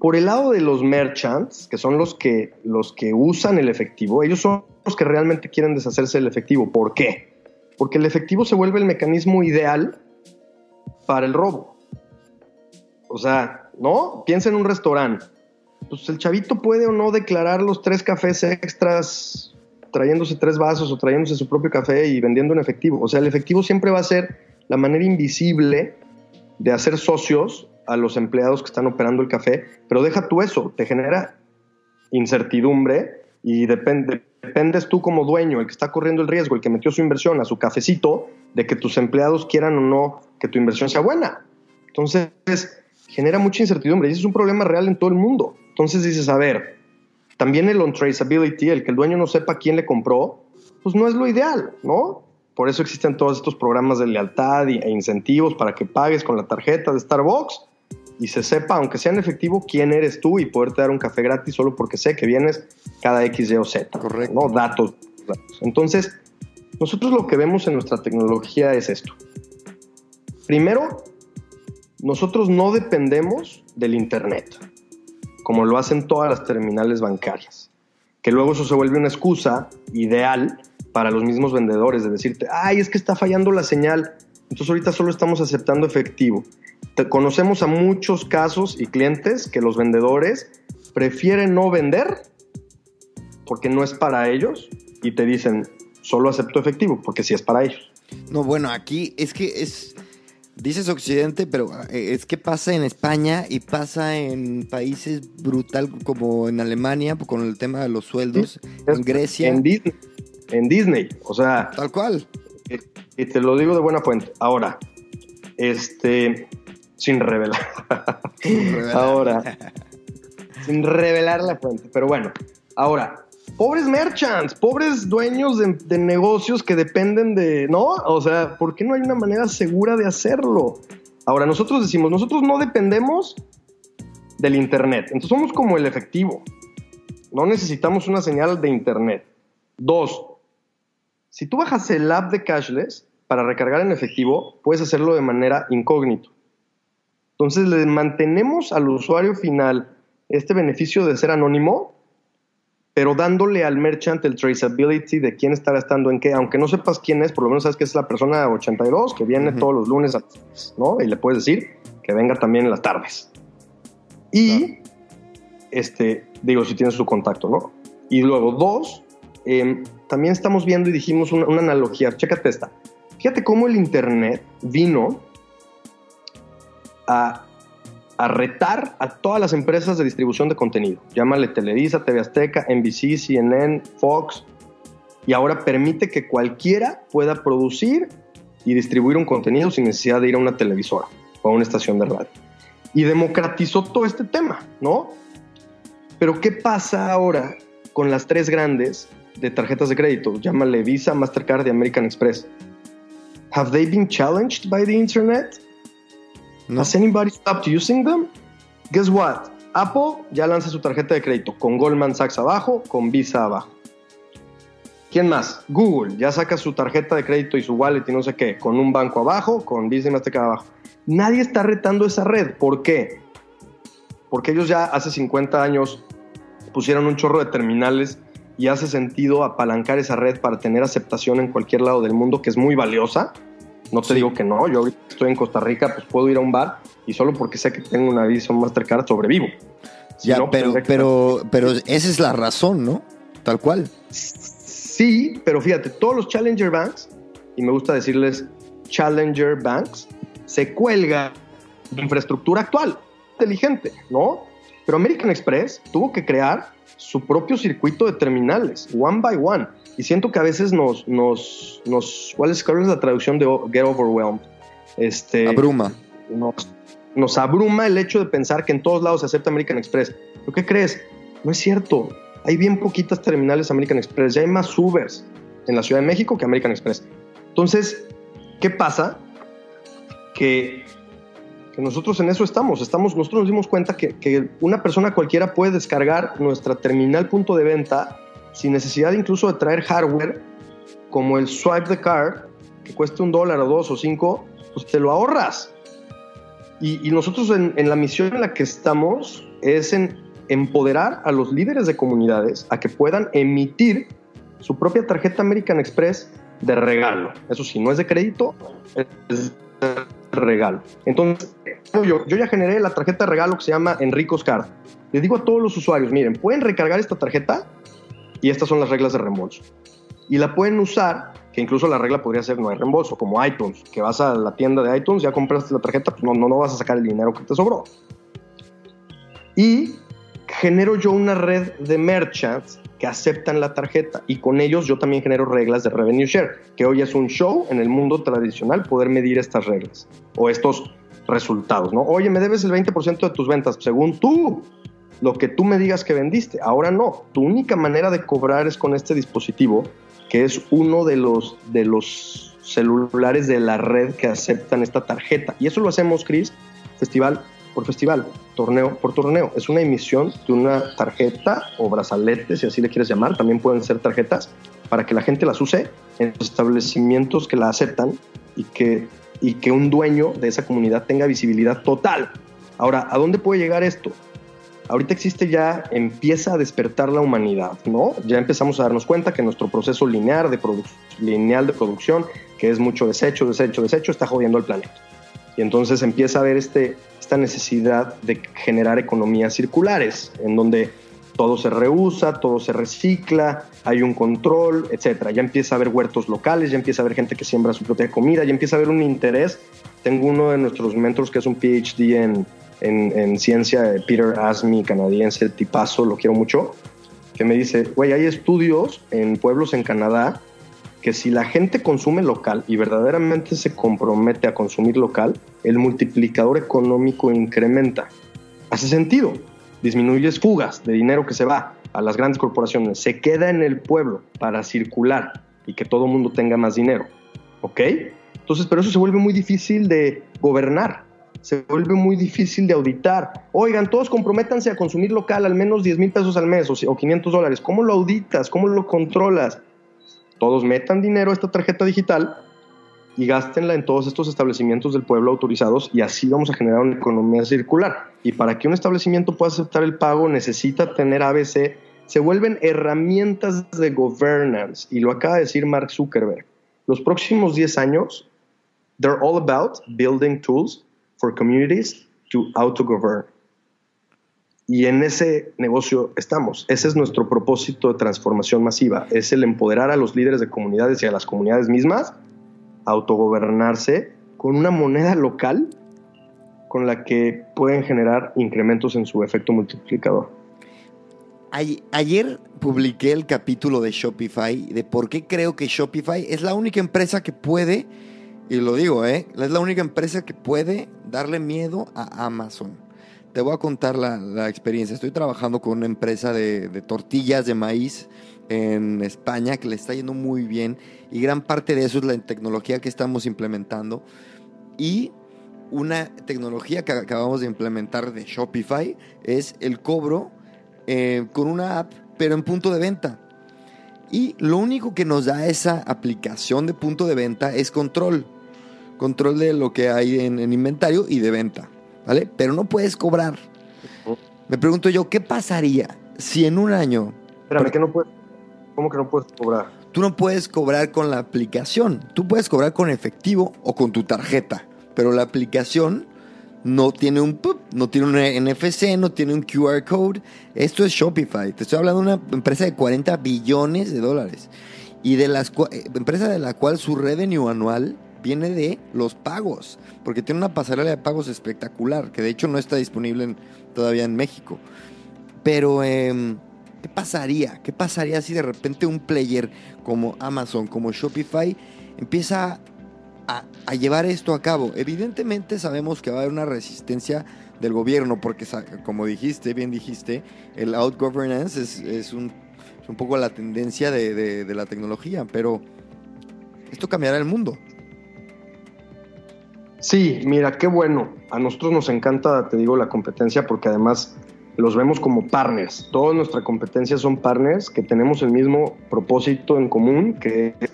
Por el lado de los merchants, que son los que, los que usan el efectivo, ellos son los que realmente quieren deshacerse del efectivo. ¿Por qué? Porque el efectivo se vuelve el mecanismo ideal para el robo. O sea, ¿no? Piensa en un restaurante. Pues el chavito puede o no declarar los tres cafés extras trayéndose tres vasos o trayéndose su propio café y vendiendo en efectivo. O sea, el efectivo siempre va a ser la manera invisible de hacer socios a los empleados que están operando el café, pero deja tú eso, te genera incertidumbre y depende, dependes tú como dueño, el que está corriendo el riesgo, el que metió su inversión a su cafecito, de que tus empleados quieran o no que tu inversión sea buena. Entonces, genera mucha incertidumbre y es un problema real en todo el mundo. Entonces dices, a ver, también el on-traceability, el que el dueño no sepa quién le compró, pues no es lo ideal, ¿no? Por eso existen todos estos programas de lealtad e incentivos para que pagues con la tarjeta de Starbucks y se sepa, aunque sea en efectivo, quién eres tú y poderte dar un café gratis solo porque sé que vienes cada X, Y o Z. Correcto. ¿no? Datos, Entonces, nosotros lo que vemos en nuestra tecnología es esto. Primero, nosotros no dependemos del Internet, como lo hacen todas las terminales bancarias, que luego eso se vuelve una excusa ideal para los mismos vendedores de decirte, ay, es que está fallando la señal, entonces ahorita solo estamos aceptando efectivo conocemos a muchos casos y clientes que los vendedores prefieren no vender porque no es para ellos y te dicen, solo acepto efectivo porque sí es para ellos. No, bueno, aquí es que es, dices Occidente, pero eh, es que pasa en España y pasa en países brutal como en Alemania con el tema de los sueldos, en Grecia. En Disney, en Disney, o sea. Tal cual. Y, y te lo digo de buena fuente. Ahora, este, sin revelar. ahora, sin revelar la fuente. Pero bueno, ahora, pobres merchants, pobres dueños de, negocios que dependen de, ¿no? O sea, ¿por qué no hay una manera segura de hacerlo? Ahora, nosotros decimos, nosotros no dependemos del Internet. Entonces somos como el efectivo. No necesitamos una señal de Internet. Dos, si tú bajas el app de cashless para recargar en efectivo, puedes hacerlo de manera incógnito. Entonces le mantenemos al usuario final este beneficio de ser anónimo, pero dándole al merchant el traceability de quién está gastando en qué, aunque no sepas quién es, por lo menos sabes que es la persona 82 que viene todos los lunes, ¿no? Y le puedes decir que venga también en las tardes. Y, este, digo, si tienes su contacto, ¿no? Y luego, dos, em, también estamos viendo y dijimos una, una analogía, chécate esta. Fíjate cómo el Internet vino a, a retar a todas las empresas de distribución de contenido. Llámale Televisa, TV Azteca, NBC, CNN, Fox. Y ahora permite que cualquiera pueda producir y distribuir un contenido sin necesidad de ir a una televisora o a una estación de radio. Y democratizó todo este tema, ¿no? Pero ¿qué pasa ahora con las tres grandes de tarjetas de crédito? Llámale Visa, Mastercard y American Express. Have they been challenged by the internet? No. Has anybody stopped using them? Guess what? Apple ya lanza su tarjeta de crédito con Goldman Sachs abajo, con Visa abajo. ¿Quién más? Google ya saca su tarjeta de crédito y su wallet y no sé qué, con un banco abajo, con Visa y Mastercard abajo. Nadie está retando esa red. ¿Por qué? Porque ellos ya hace 50 años pusieron un chorro de terminales y hace sentido apalancar esa red para tener aceptación en cualquier lado del mundo, que es muy valiosa. No te Sí. digo que no, yo ahorita estoy en Costa Rica, pues puedo ir a un bar y solo porque sé que tengo una Visa Mastercard sobrevivo. Si Ya, no, pero, pero, pero esa es la razón, ¿no? Tal cual. Sí, pero fíjate, todos los Challenger Banks, y me gusta decirles Challenger Banks, se cuelga de infraestructura actual, inteligente, ¿no? Pero American Express tuvo que crear su propio circuito de terminales, one by one. Y siento que a veces nos, nos, nos ¿cuál es, cuál es la traducción de get overwhelmed? Este, Abruma. nos, nos abruma el hecho de pensar que en todos lados se acepta American Express. ¿Pero qué crees? No es cierto. Hay bien poquitas terminales American Express. Ya hay más Ubers en la Ciudad de México que American Express. Entonces, ¿qué pasa? Que, que nosotros en eso estamos. estamos. Nosotros nos dimos cuenta que, que una persona cualquiera puede descargar nuestra terminal punto de venta sin necesidad incluso de traer hardware como el swipe the card, que cueste un dólar o dos o cinco, pues te lo ahorras. Y, y nosotros en, en la misión en la que estamos es en empoderar a los líderes de comunidades a que puedan emitir su propia tarjeta American Express de regalo. Eso sí, no es de crédito, es de regalo. Entonces, yo, yo ya generé la tarjeta de regalo que se llama Enrico's Card. Les digo a todos los usuarios, miren, pueden recargar esta tarjeta y estas son las reglas de reembolso. Y la pueden usar, que incluso la regla podría ser no hay reembolso, como iTunes, que vas a la tienda de iTunes, ya compraste la tarjeta, pues no, no, no vas a sacar el dinero que te sobró. Y genero yo una red de merchants que aceptan la tarjeta y con ellos yo también genero reglas de revenue share, que hoy es un show en el mundo tradicional poder medir estas reglas o estos resultados, ¿no? Oye, me debes el 20% de tus ventas, según tú, lo que tú me digas que vendiste. Ahora no, tu única manera de cobrar es con este dispositivo, que es uno de los, de los celulares de la red que aceptan esta tarjeta. Y eso lo hacemos, Chris, festival por festival, torneo por torneo. Es una emisión de una tarjeta o brazalete, si así le quieres llamar. También pueden ser tarjetas para que la gente las use en los establecimientos que la aceptan y que, y que un dueño de esa comunidad tenga visibilidad total. Ahora, ¿a dónde puede llegar esto? Ahorita existe ya, empieza a despertar la humanidad, ¿no? Ya empezamos a darnos cuenta que nuestro proceso lineal de, producción, que es mucho desecho, desecho, desecho, está jodiendo al planeta. Y entonces empieza a haber este, esta necesidad de generar economías circulares, en donde todo se reusa, todo se recicla, hay un control, etcétera. Ya empieza a haber huertos locales, ya empieza a haber gente que siembra su propia comida, ya empieza a haber un interés. Tengo uno de nuestros mentors que es un PhD en, en, en ciencia, Peter Asmi, canadiense, tipazo, lo quiero mucho, que me dice, güey, hay estudios en pueblos en Canadá que si la gente consume local y verdaderamente se compromete a consumir local, el multiplicador económico incrementa. Hace sentido. Disminuyes fugas de dinero que se va a las grandes corporaciones, se queda en el pueblo para circular y que todo el mundo tenga más dinero. ¿Ok? Entonces, pero eso se vuelve muy difícil de gobernar, se vuelve muy difícil de auditar. Oigan, todos comprométanse a consumir local al menos 10 mil pesos al mes o, o 500 dólares. ¿Cómo lo auditas? ¿Cómo lo controlas? Todos metan dinero a esta tarjeta digital y gástenla en todos estos establecimientos del pueblo autorizados y así vamos a generar una economía circular. Y para que un establecimiento pueda aceptar el pago necesita tener ABC. Se vuelven herramientas de governance y lo acaba de decir Mark Zuckerberg. Los próximos 10 años, they're all about building tools for communities to auto-govern. Y en ese negocio estamos. Ese es nuestro propósito de transformación masiva. Es el empoderar a los líderes de comunidades y a las comunidades mismas a autogobernarse con una moneda local con la que pueden generar incrementos en su efecto multiplicador. Ayer publiqué el capítulo de Shopify de por qué creo que Shopify es la única empresa que puede, y lo digo, ¿eh? es la única empresa que puede darle miedo a Amazon. Te voy a contar la, experiencia. Estoy trabajando con una empresa de, de tortillas de maíz en España que le está yendo muy bien y gran parte de eso es la tecnología que estamos implementando y una tecnología que acabamos de implementar de Shopify es el cobro eh, con una app, pero en punto de venta. Y lo único que nos da esa aplicación de punto de venta es control. Control de lo que hay en, inventario y de venta. ¿Vale? Pero no puedes cobrar. Me pregunto yo, ¿qué pasaría si en un año... Espérame, ¿qué no puedes, ¿cómo que no puedes cobrar? Tú no puedes cobrar con la aplicación. Tú puedes cobrar con efectivo o con tu tarjeta. Pero la aplicación no tiene un no tiene un NFC, no tiene un QR code. Esto es Shopify. Te estoy hablando de una empresa de 40 billones de dólares y de las eh, empresa de la cual su revenue anual viene de los pagos, porque tiene una pasarela de pagos espectacular, que de hecho no está disponible todavía en México. Pero em, ¿qué pasaría? ¿Qué pasaría si de repente un player como Amazon, como Shopify empieza a, llevar esto a cabo. Evidentemente sabemos que va a haber una resistencia del gobierno, porque como dijiste, bien dijiste, el out-governance es, un, poco la tendencia de, la tecnología, pero esto cambiará el mundo. Sí, mira, qué bueno. A nosotros nos encanta, te digo, la competencia porque además los vemos como partners. Toda nuestra competencia son partners que tenemos el mismo propósito en común, que es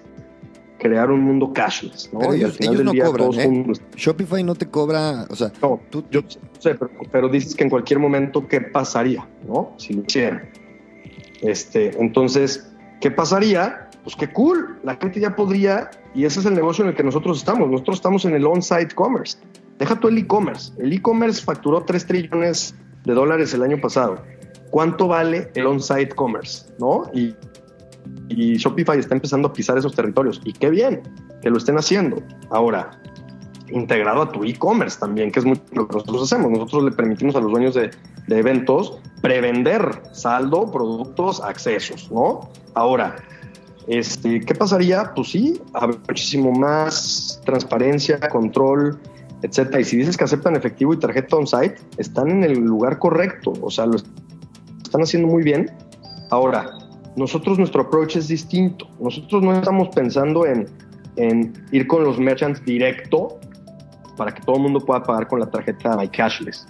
crear un mundo cashless, ¿no? Pero ellos, no cobran, ¿eh? Shopify no te cobra, o sea, no, tú, yo sé, pero, dices que en cualquier momento qué pasaría, ¿no? Si lo hicieran. Este, entonces, ¿qué pasaría? Pues qué cool, la gente ya podría, y ese es el negocio en el que nosotros estamos. Nosotros estamos en el on-site commerce. Deja tú el e-commerce. El e-commerce facturó 3 trillones de dólares el año pasado. ¿Cuánto vale el on-site commerce? ¿No? Y Shopify está empezando a pisar esos territorios. Y qué bien que lo estén haciendo. Ahora, integrado a tu e-commerce también, que es lo que nosotros hacemos. Nosotros le permitimos a los dueños de, eventos prevender saldo, productos, accesos, ¿no? Ahora, este, ¿qué pasaría? Pues sí, haber muchísimo más transparencia, control, etcétera. Y si dices que aceptan efectivo y tarjeta on-site, están en el lugar correcto, o sea, lo están haciendo muy bien. Ahora, nosotros nuestro approach es distinto. Nosotros no estamos pensando en, ir con los merchants directo para que todo el mundo pueda pagar con la tarjeta My Cashless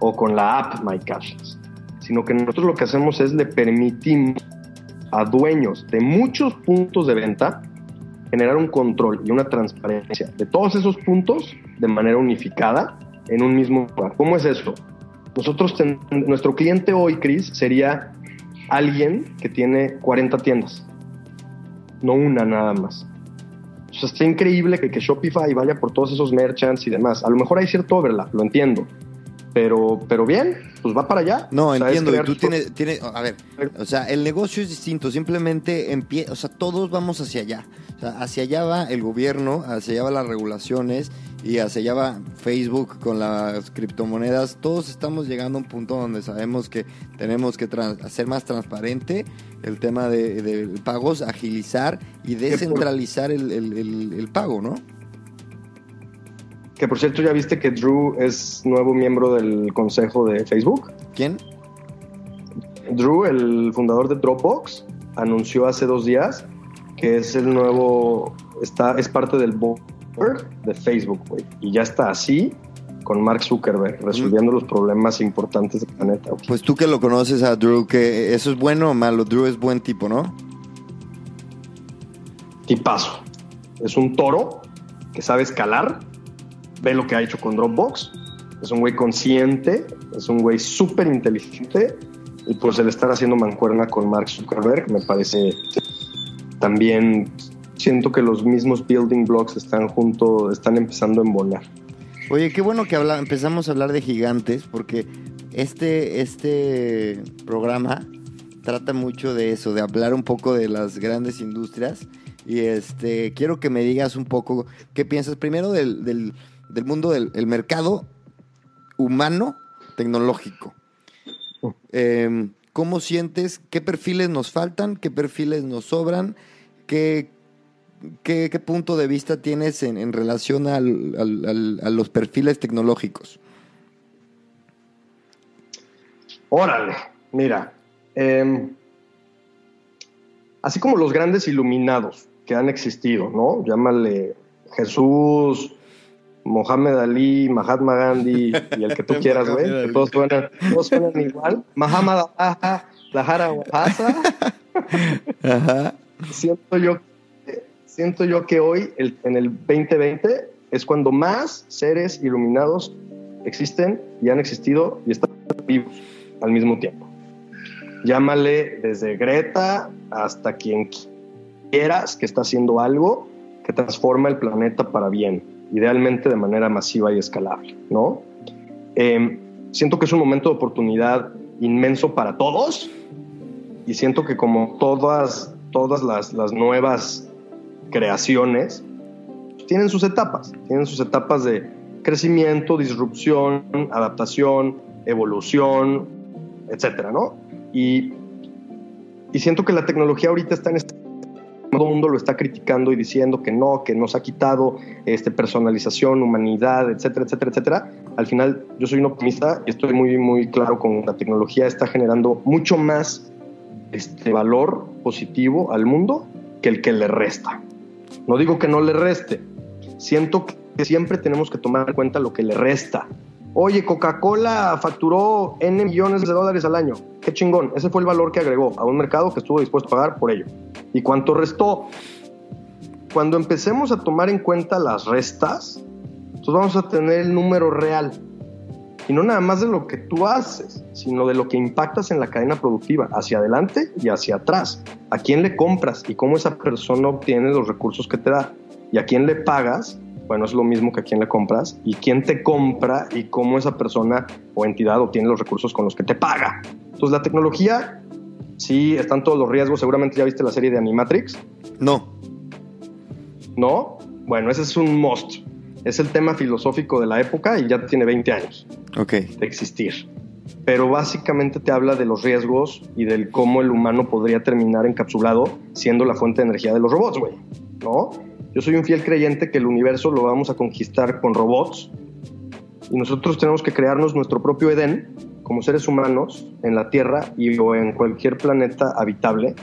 o con la app My Cashless, sino que nosotros lo que hacemos es le permitimos a dueños de muchos puntos de venta generar un control y una transparencia de todos esos puntos de manera unificada en un mismo lugar. ¿Cómo es eso? Nosotros, nuestro cliente hoy, Chris, sería alguien que tiene 40 tiendas, no una nada más. O sea, está increíble que, que Shopify vaya por todos esos merchants y demás. A lo mejor hay cierto overlap, lo entiendo. Pero, pero bien, pues va para allá. No, entiendo. tú tienes, tiene, a ver, o sea, el negocio es distinto. Simplemente, o sea, todos vamos hacia allá. O sea, hacia allá va el gobierno, hacia allá va las regulaciones y hacia allá va Facebook con las criptomonedas. Todos estamos llegando a un punto donde sabemos que tenemos que hacer más transparente el tema de, pagos, agilizar y descentralizar el, pago, ¿no? Que por cierto, ya viste que Drew es nuevo miembro del consejo de Facebook. ¿Quién? Drew, el fundador de Dropbox, anunció hace dos días que es el nuevo, está, es parte del board de Facebook, güey. Y ya está así con Mark Zuckerberg, resolviendo los problemas importantes del planeta. Pues tú que lo conoces a Drew, que ¿eso es bueno o malo? Drew es buen tipo, ¿no? Tipazo. Es un toro que sabe escalar, ve lo que ha hecho con Dropbox, es un güey consciente, es un güey súper inteligente y pues el estar haciendo mancuerna con Mark Zuckerberg me parece también siento que los mismos building blocks están juntos, están empezando a embonar. Oye, qué bueno que habla, empezamos a hablar de gigantes, porque este, este programa trata mucho de eso, de hablar un poco de las grandes industrias. Y este quiero que me digas un poco qué piensas primero del, del, mundo del mercado humano tecnológico. Em, ¿Cómo sientes? ¿Qué perfiles nos faltan? ¿Qué perfiles nos sobran? ¿Qué, qué, punto de vista tienes en, relación a los perfiles tecnológicos? Órale, mira, em, así como los grandes iluminados que han existido, ¿no? Llámale Jesús, Mohamed Ali, Mahatma Gandhi y el que tú quieras, güey, que todos suenan, todos suenan igual. Mahamad Lahara Ajá. Siento yo, siento yo que hoy, en el 2020, es cuando más seres iluminados existen y han existido y están vivos al mismo tiempo. Llámale desde Greta hasta quien quieras que está haciendo algo que transforma el planeta para bien, idealmente de manera masiva y escalable, ¿no? Em, siento que es un momento de oportunidad inmenso para todos y siento que como todas, todas las, las nuevas creaciones, tienen sus etapas, tienen sus etapas de crecimiento, disrupción, adaptación, evolución, etcétera, ¿no? Y, y siento que la tecnología ahorita está en este todo mundo lo está criticando y diciendo que no, que nos ha quitado este, personalización, humanidad, etcétera, etcétera, etcétera. Al final, yo soy un optimista y estoy muy, muy claro con la tecnología está generando mucho más este valor positivo al mundo que el que le resta. No digo que no le reste, siento que siempre tenemos que tomar en cuenta lo que le resta Oye, Coca-Cola facturó N millones de dólares al año. Qué chingón. Ese fue el valor que agregó a un mercado que estuvo dispuesto a pagar por ello. ¿Y cuánto restó? Cuando empecemos a tomar en cuenta las restas, entonces vamos a tener el número real. Y no nada más de lo que tú haces, sino de lo que impactas en la cadena productiva, hacia adelante y hacia atrás. A quién le compras y cómo esa persona obtiene los recursos que te da. Y a quién le pagas bueno, es lo mismo que a quién le compras y quién te compra y cómo esa persona o entidad obtiene los recursos con los que te paga. Entonces, la tecnología, sí, están todos los riesgos. Seguramente ya viste la serie de Animatrix. No. ¿No? Bueno, ese es un must. Es el tema filosófico de la época y ya tiene 20 años okay. de existir. Pero básicamente te habla de los riesgos y del cómo el humano podría terminar encapsulado siendo la fuente de energía de los robots, güey. ¿No? Yo soy un fiel creyente que el universo lo vamos a conquistar con robots y nosotros tenemos que crearnos nuestro propio Edén como seres humanos en la Tierra y o en cualquier planeta habitable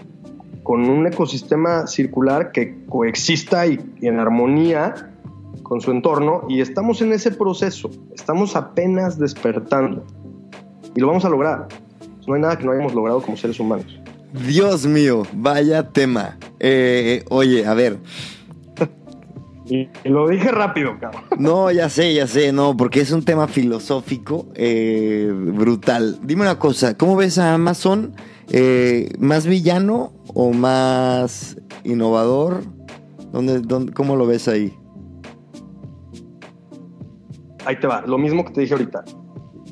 con un ecosistema circular que coexista y, en armonía con su entorno y estamos en ese proceso, estamos apenas despertando y lo vamos a lograr. No hay nada que no hayamos logrado como seres humanos. Dios mío, vaya tema. Eh, oye, a ver, y, lo dije rápido, cabrón. No, ya sé, ya sé, no, porque es un tema filosófico eh, brutal. Dime una cosa, ¿cómo ves a Amazon? Eh, ¿Más villano o más innovador? ¿Dónde, dónde, cómo lo ves ahí? Ahí te va, lo mismo que te dije ahorita.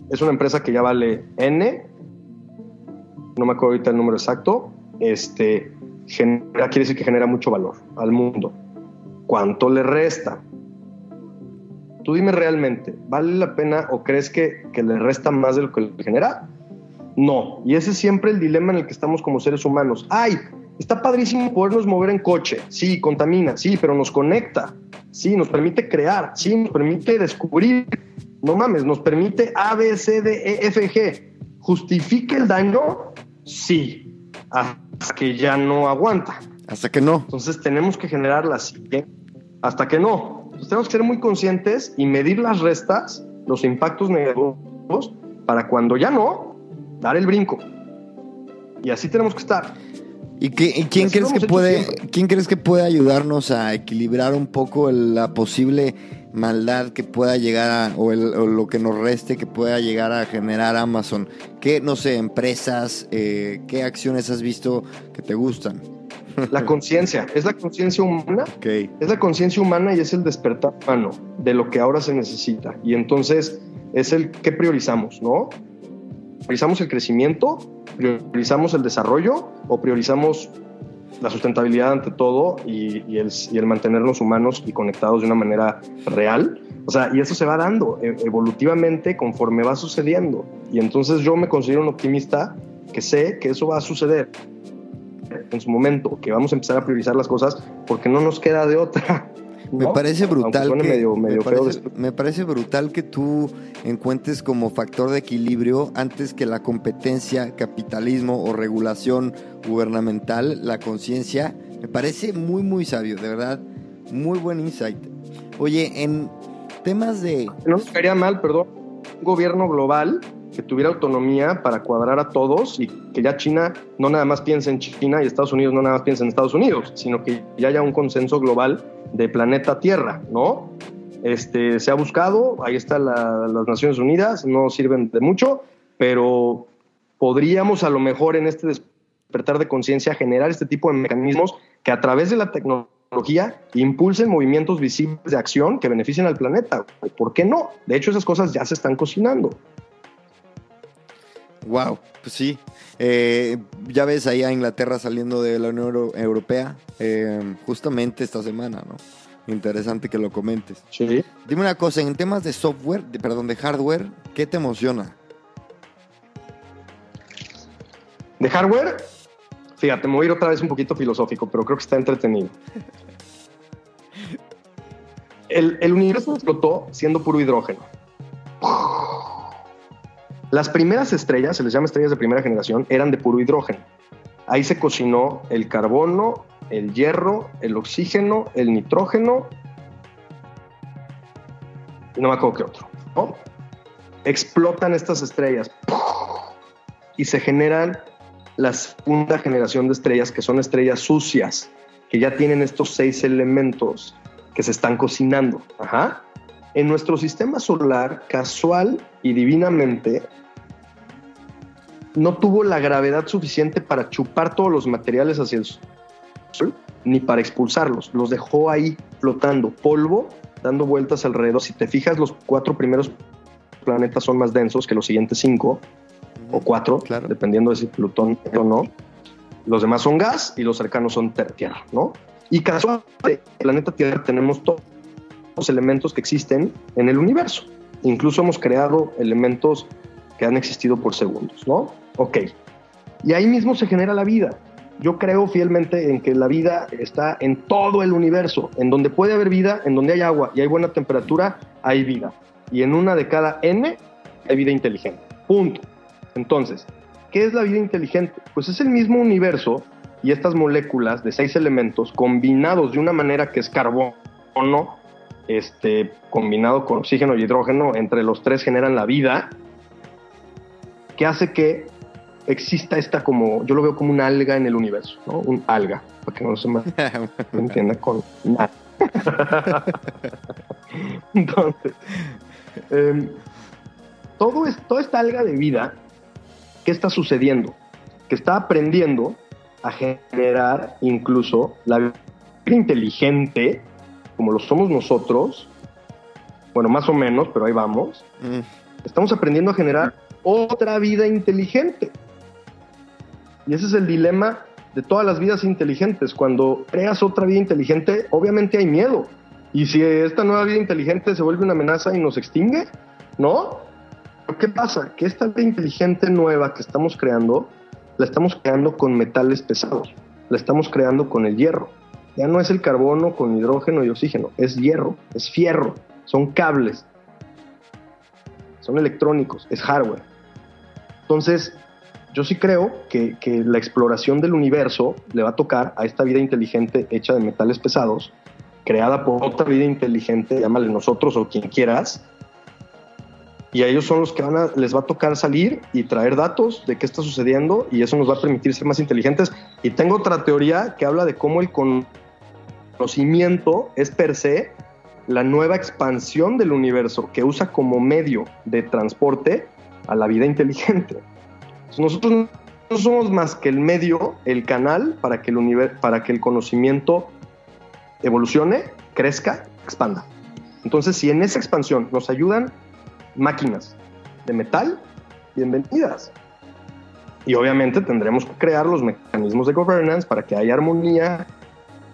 Es una empresa que ya vale N, no me acuerdo ahorita el número exacto, este, genera, quiere decir que genera mucho valor al mundo ¿Cuánto le resta? Tú dime realmente, ¿vale la pena o crees que, le resta más de lo que le genera? No. Y ese es siempre el dilema en el que estamos como seres humanos. ¡Ay! Está padrísimo podernos mover en coche. Sí, contamina, sí, pero nos conecta. Sí, nos permite crear. Sí, nos permite descubrir. No mames, nos permite A, B, C, D, E, F, G. ¿Justifica el daño? Sí. Hasta que ya no aguanta. Hasta que no. Entonces tenemos que generar la siguiente. Hasta que no. Entonces tenemos que ser muy conscientes y medir las restas, los impactos negativos, para cuando ya no, dar el brinco. Y así tenemos que estar. ¿Y, qué, quién, crees que puede, quién crees que puede ayudarnos a equilibrar un poco la posible maldad que pueda llegar a, o, lo que nos reste que pueda llegar a generar Amazon? ¿Qué, no sé, empresas, eh, qué acciones has visto que te gustan? La conciencia, es la conciencia humana. Es la conciencia humana y es el despertar humano de lo que ahora se necesita. Y entonces es el que priorizamos, ¿no? ¿Priorizamos el crecimiento? ¿Priorizamos el desarrollo? ¿O priorizamos la sustentabilidad ante todo y, el, y el mantenernos humanos y conectados de una manera real? O sea, y eso se va dando e, evolutivamente conforme va sucediendo. Y entonces yo me considero un optimista que sé que eso va a suceder en su momento, que vamos a empezar a priorizar las cosas porque no nos queda de otra. Me parece brutal que, me, parece, brutal que tú encuentres como factor de equilibrio antes que la competencia, capitalismo o regulación gubernamental, la conciencia. Me parece muy muy sabio, de verdad, muy buen insight. Oye, en temas de no nos caería mal, perdón, un gobierno global que tuviera autonomía para cuadrar a todos y que ya China no nada más piense en China y Estados Unidos no nada más piense en Estados Unidos, sino que ya haya un consenso global de planeta Tierra, ¿no? Este, se ha buscado, ahí están las Naciones Unidas, no sirven de mucho, pero podríamos a lo mejor en este despertar de conciencia generar este tipo de mecanismos que a través de la tecnología impulsen movimientos visibles de acción que beneficien al planeta. ¿Por qué no? De hecho, esas cosas ya se están cocinando. Wow, pues sí. Eh, ya ves ahí a Inglaterra saliendo de la Unión Europea eh, justamente esta semana, ¿no? Interesante que lo comentes. Sí. Dime una cosa, en temas de software, de, perdón, de hardware, ¿qué te emociona? De hardware, fíjate, me voy a ir otra vez un poquito filosófico, pero creo que está entretenido. El, el universo explotó siendo puro hidrógeno. Las primeras estrellas, se les llama estrellas de primera generación, eran de puro hidrógeno. Ahí se cocinó el carbono, el hierro, el oxígeno, el nitrógeno. Y no me acuerdo qué otro. Explotan estas estrellas y se generan la segunda generación de estrellas, que son estrellas sucias, que ya tienen estos seis elementos que se están cocinando. En nuestro sistema solar, casual y divinamente, no tuvo la gravedad suficiente para chupar todos los materiales hacia el sol, ni para expulsarlos. Los dejó ahí flotando, polvo, dando vueltas alrededor. Si te fijas, los cuatro primeros planetas son más densos que los siguientes cinco o cuatro, dependiendo de si Plutón o no. Los demás son gas y los cercanos son Tierra, ¿no? Y casualmente, en el planeta Tierra tenemos todos los elementos que existen en el universo. Incluso hemos creado elementos que han existido por segundos, ¿no? Ok. Y ahí mismo se genera la vida. Yo creo fielmente en que la vida está en todo el universo. En donde puede haber vida, en donde hay agua y hay buena temperatura, hay vida. Y en una de cada N hay vida inteligente. Punto. Entonces, ¿qué es la vida inteligente? Pues es el mismo universo y estas moléculas de seis elementos combinados de una manera que es carbono, este, combinado con oxígeno y hidrógeno, entre los tres generan la vida, que hace que exista esta como, yo lo veo como un alga en el universo, ¿no? Un alga, para que no se me entienda con Entonces, em, todo es, toda esta alga de vida, ¿qué está sucediendo? Que está aprendiendo a generar incluso la vida inteligente, como lo somos nosotros, bueno, más o menos, pero ahí vamos. Mm. Estamos aprendiendo a generar otra vida inteligente. Y ese es el dilema de todas las vidas inteligentes. Cuando creas otra vida inteligente, obviamente hay miedo. Y si esta nueva vida inteligente se vuelve una amenaza y nos extingue, ¿no? ¿Qué pasa? Que esta vida inteligente nueva que estamos creando, la estamos creando con metales pesados, la estamos creando con el hierro. Ya no es el carbono con hidrógeno y oxígeno, es hierro, es fierro, son cables, son electrónicos, es hardware. Entonces, yo sí creo que, la exploración del universo le va a tocar a esta vida inteligente hecha de metales pesados, creada por otra vida inteligente, llámale nosotros o quien quieras, y a ellos son los que van a, les va a tocar salir y traer datos de qué está sucediendo y eso nos va a permitir ser más inteligentes. Y tengo otra teoría que habla de cómo el conocimiento es per se la nueva expansión del universo que usa como medio de transporte a la vida inteligente. Nosotros no somos más que el medio, el canal para que el, para que el conocimiento evolucione, crezca, expanda. Entonces, si en esa expansión nos ayudan máquinas de metal, bienvenidas. Y obviamente tendremos que crear los mecanismos de governance para que haya armonía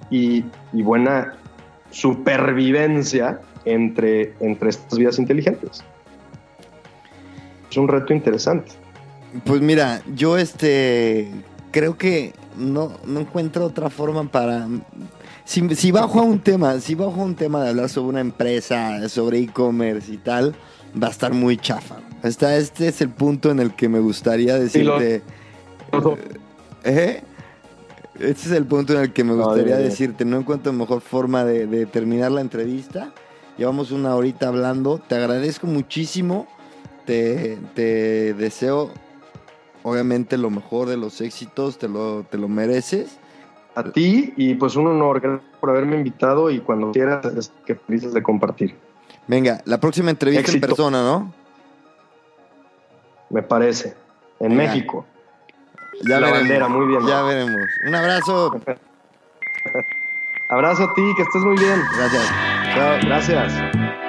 y, buena supervivencia entre, entre estas vidas inteligentes. Es un reto interesante. Pues mira, yo este creo que no, no encuentro otra forma para. Si, si, bajo a un tema, si bajo a un tema de hablar sobre una empresa, sobre e-commerce y tal, va a estar muy chafa. Está, este es el punto en el que me gustaría decirte. ¿eh? Este es el punto en el que me gustaría decirte. No encuentro mejor forma de, de terminar la entrevista. Llevamos una horita hablando. Te agradezco muchísimo. Te, te deseo obviamente lo mejor de los éxitos, te lo, te lo mereces. A ti y pues un honor, gracias por haberme invitado y cuando quieras, es que felices de compartir. Venga, la próxima entrevista en persona, ¿no? Me parece, en México. Ya la bandera, muy bien. Ya veremos. Un abrazo. abrazo a ti, que estés muy bien. Gracias. Chao. Gracias.